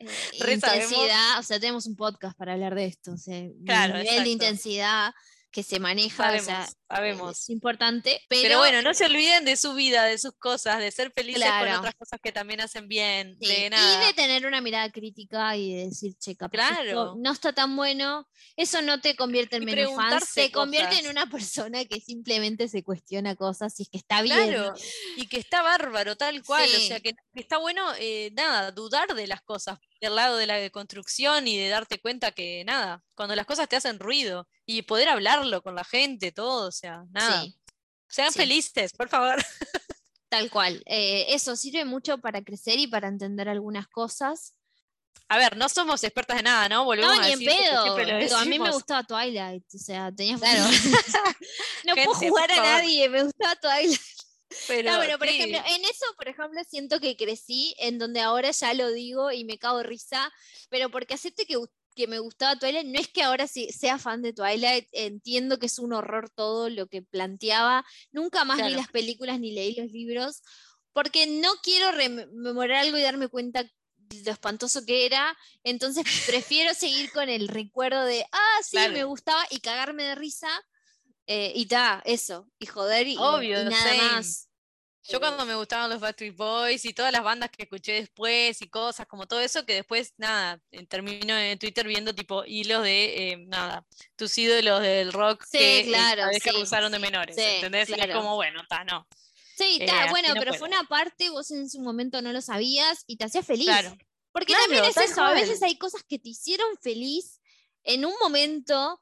Speaker 1: eh, intensidad, o sea, tenemos un podcast para hablar de esto, o sea, el
Speaker 3: Claro,
Speaker 1: nivel
Speaker 3: exacto.
Speaker 1: de intensidad que se maneja, o
Speaker 3: Sabemos,
Speaker 1: sea,
Speaker 3: sabemos.
Speaker 1: es importante, pero,
Speaker 3: Pero, bueno, no se olviden de su vida, de sus cosas, de ser felices con otras cosas que también hacen bien,
Speaker 1: sí,
Speaker 3: de
Speaker 1: y de tener una mirada crítica y de decir, che, capaz
Speaker 3: Claro.
Speaker 1: no está tan bueno, eso no te convierte en menos
Speaker 3: preguntarse
Speaker 1: te convierte en una persona que simplemente se cuestiona cosas y es que está bien.
Speaker 3: Claro, y que está bárbaro, tal cual, o sea, que, que está bueno, eh, nada, dudar de las cosas, del lado de la construcción y de darte cuenta que, nada, cuando las cosas te hacen ruido y poder hablarlo con la gente, todo, o sea, nada,
Speaker 1: Sí,
Speaker 3: sean
Speaker 1: sí.
Speaker 3: felices, por favor.
Speaker 1: tal cual. Eh, eso sirve mucho para crecer y para entender algunas cosas.
Speaker 3: A ver, no somos expertas de nada, ¿no? Volvemos
Speaker 1: No,
Speaker 3: a
Speaker 1: ni en
Speaker 3: decir porque
Speaker 1: pedo.
Speaker 3: lo
Speaker 1: Digo, a mí me gustaba Twilight, o sea, tenía
Speaker 3: Claro.
Speaker 1: no puedo jugar a nadie, me gustaba Twilight.
Speaker 3: Pero,
Speaker 1: No, pero por
Speaker 3: sí,
Speaker 1: ejemplo, en eso, por ejemplo, siento que crecí, en donde ahora ya lo digo y me cago risa, pero porque acepte que, que me gustaba Twilight, no es que ahora sí sea fan de Twilight, entiendo que es un horror todo lo que planteaba, nunca más vi
Speaker 3: Claro.
Speaker 1: las películas ni leí los libros, porque no quiero rememorar algo y darme cuenta de lo espantoso que era, entonces prefiero seguir con el recuerdo de, ah, sí, me gustaba, y cagarme de risa, eh, y ta, eso, y joder, y, nada más.
Speaker 3: Yo cuando me gustaban los Backstreet Boys y todas las bandas que escuché después y cosas como todo eso, que después, nada, eh, termino en Twitter viendo tipo hilos de, eh, nada, tus ídolos del rock
Speaker 1: Sí,
Speaker 3: que eh,
Speaker 1: claro,
Speaker 3: sabés que
Speaker 1: sí,
Speaker 3: abusaron de menores,
Speaker 1: sí,
Speaker 3: ¿entendés? Y es como, bueno, está, no.
Speaker 1: Sí,
Speaker 3: Eh,
Speaker 1: está, bueno,
Speaker 3: no
Speaker 1: pero
Speaker 3: puedo.
Speaker 1: fue una parte, vos en su momento no lo sabías y te hacía feliz.
Speaker 3: Claro.
Speaker 1: Porque
Speaker 3: Claro,
Speaker 1: también es eso, a veces hay cosas que te hicieron feliz en un momento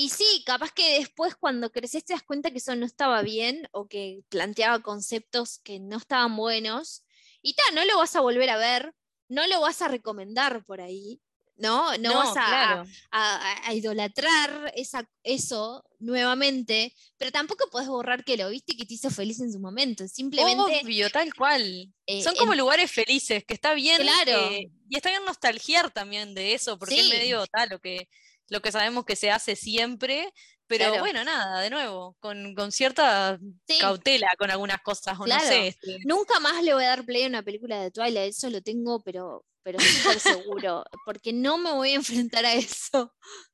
Speaker 1: y sí, capaz que después cuando creces te das cuenta que eso no estaba bien o que planteaba conceptos que no estaban buenos y tal, no lo vas a volver a ver, no lo vas a recomendar por ahí, ¿no? No, vas a,
Speaker 3: claro.
Speaker 1: a, a idolatrar esa, eso nuevamente, pero tampoco podés borrar que lo viste y que te hizo feliz en su momento. Simplemente.
Speaker 3: Obvio, tal cual.
Speaker 1: eh,
Speaker 3: Son como lugares felices, que está bien.
Speaker 1: Claro.
Speaker 3: eh, y está bien nostalgiar también de eso, porque es
Speaker 1: Sí.
Speaker 3: medio tal, lo que lo que sabemos que se hace siempre, pero
Speaker 1: Claro.
Speaker 3: bueno, nada, de nuevo, con, con cierta
Speaker 1: Sí.
Speaker 3: cautela con algunas cosas, o
Speaker 1: Claro.
Speaker 3: no sé. este,
Speaker 1: Nunca más le voy a dar play a una película de Twilight, eso lo tengo, pero, pero súper seguro, porque no me voy a enfrentar a eso.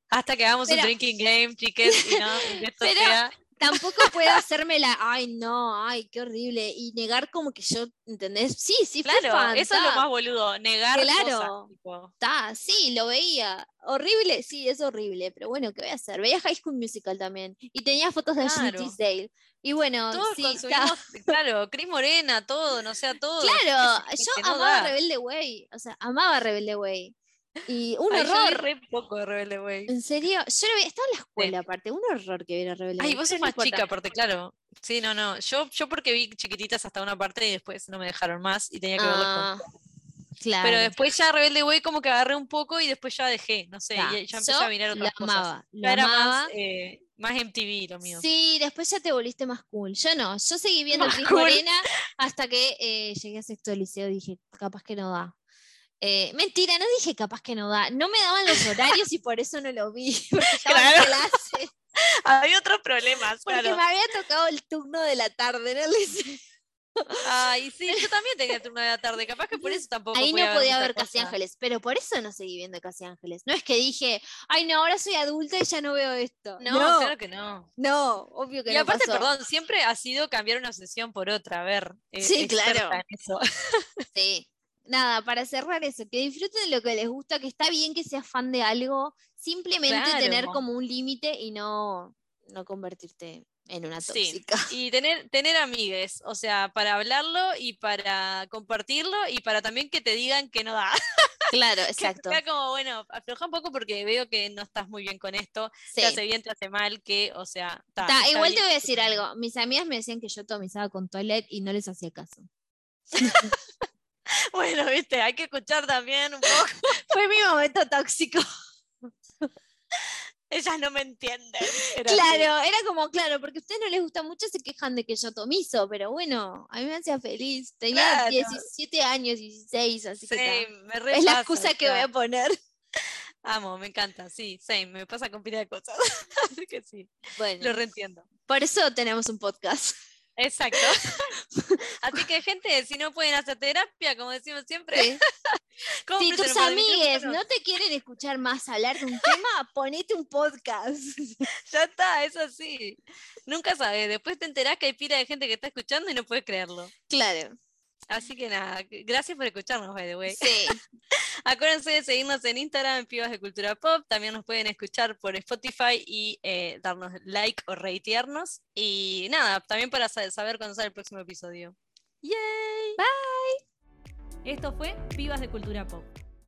Speaker 3: hasta que hagamos
Speaker 1: Pero-
Speaker 3: un drinking game, chiques, y no, y esto
Speaker 1: Pero-
Speaker 3: sea.
Speaker 1: Tampoco puedo hacerme la, ay no, ay, qué horrible, y negar como que yo, ¿entendés? Sí, sí, fue
Speaker 3: Claro,
Speaker 1: fan,
Speaker 3: eso es lo más boludo, negar
Speaker 1: Claro. ta, sí, lo veía. Horrible, sí, es horrible, pero bueno, ¿qué voy a hacer? Veía High School Musical también, y tenía fotos de
Speaker 3: Claro.
Speaker 1: Tisdale. Y bueno,
Speaker 3: Todos
Speaker 1: sí,
Speaker 3: consumimos, claro, Cris Morena, todo, no sea todo.
Speaker 1: claro, yo
Speaker 3: que
Speaker 1: amaba. Rebelde Way, o sea, amaba Rebelde Way. Y un
Speaker 3: Ay, yo
Speaker 1: horror.
Speaker 3: re poco de Rebelde Way.
Speaker 1: En serio, yo vi, estaba en la escuela aparte, un horror que viera Rebelde
Speaker 3: Ay, vos sos
Speaker 1: no
Speaker 3: más
Speaker 1: importa.
Speaker 3: chica, aparte, claro. Sí, no, no. Yo, yo porque vi chiquititas hasta una parte y después no me dejaron más y tenía que verlas con.
Speaker 1: Ah, claro.
Speaker 3: Pero después ya Rebelde Way como que agarré un poco y después ya dejé, no sé, ya empecé
Speaker 1: yo
Speaker 3: a mirar otras
Speaker 1: lo
Speaker 3: cosas.
Speaker 1: amaba, lo
Speaker 3: era
Speaker 1: amaba.
Speaker 3: más, eh, más MTV lo mío.
Speaker 1: Sí, después ya te volviste más cool. Yo no, yo seguí viendo Cris
Speaker 3: cool.
Speaker 1: Morena hasta que eh, llegué a sexto liceo y dije, capaz que no da. Eh, mentira, no dije capaz que no da. No me daban los horarios y por eso no lo vi. Porque estaba en
Speaker 3: Claro.
Speaker 1: clase.
Speaker 3: Había otros problemas,
Speaker 1: Porque
Speaker 3: claro.
Speaker 1: me había tocado el turno de la tarde en el liceo.
Speaker 3: Ay, sí, yo también tenía turno de la tarde, capaz que por eso tampoco
Speaker 1: Ahí no podía ver Casi
Speaker 3: cosa.
Speaker 1: Ángeles, pero por eso no seguí viendo Casi Ángeles. No es que dije, ay no, ahora soy adulta y ya no veo esto.
Speaker 3: No, claro que no.
Speaker 1: no, obvio que
Speaker 3: Y
Speaker 1: no
Speaker 3: aparte,
Speaker 1: pasó.
Speaker 3: perdón, siempre ha sido cambiar una obsesión por otra, a ver. eh,
Speaker 1: Sí, claro.
Speaker 3: en eso.
Speaker 1: Sí. Nada, para cerrar eso, que disfruten de lo que les gusta, que está bien que seas fan de algo, simplemente tener como un límite y no, no convertirte en una
Speaker 3: Sí,
Speaker 1: tóxica.
Speaker 3: Y tener, tener amigues, o sea, para hablarlo y para compartirlo y para también que te digan que no da.
Speaker 1: Claro, exacto.
Speaker 3: sea como, bueno, afloja un poco porque veo que no estás muy bien con esto,
Speaker 1: Sí.
Speaker 3: te hace bien, te hace mal, que, o sea, ta,
Speaker 1: Ta,
Speaker 3: está
Speaker 1: igual te voy a decir algo. Mis amigas me decían que yo atomizaba con toilet y no les hacía caso.
Speaker 3: Bueno, viste, hay que escuchar también un poco.
Speaker 1: Fue mi momento tóxico.
Speaker 3: Ellas no me entienden. Era así.
Speaker 1: Claro, era como, claro, porque a ustedes no les gusta mucho, se quejan de que yo atomizo, pero bueno, a mí me hacía feliz. Tenía
Speaker 3: Claro.
Speaker 1: 17 años, 16, así
Speaker 3: Sí,
Speaker 1: que
Speaker 3: me
Speaker 1: es la excusa que voy a poner.
Speaker 3: Amo, me encanta, sí, same, me pasa con pila de cosas. Así que sí,
Speaker 1: Bueno,
Speaker 3: lo reentiendo.
Speaker 1: por eso tenemos un podcast.
Speaker 3: Exacto. Así que, gente, si no pueden hacer terapia, como decimos siempre,
Speaker 1: Sí. Si tus amigues no te quieren escuchar más hablar de un tema, ponete un podcast.
Speaker 3: Ya está, es así. Nunca sabes, después te enterás que hay pila de gente que está escuchando y no puedes creerlo.
Speaker 1: Claro,
Speaker 3: Así que nada, gracias por escucharnos, by the way.
Speaker 1: sí.
Speaker 3: Acuérdense de seguirnos en Instagram, en Pibas de Cultura Pop. También nos pueden escuchar por Spotify y eh, darnos like o reitearnos. Y nada, también para sa- saber cuándo sale el próximo episodio. ¡Yay!
Speaker 2: Esto fue Pibas de Cultura Pop.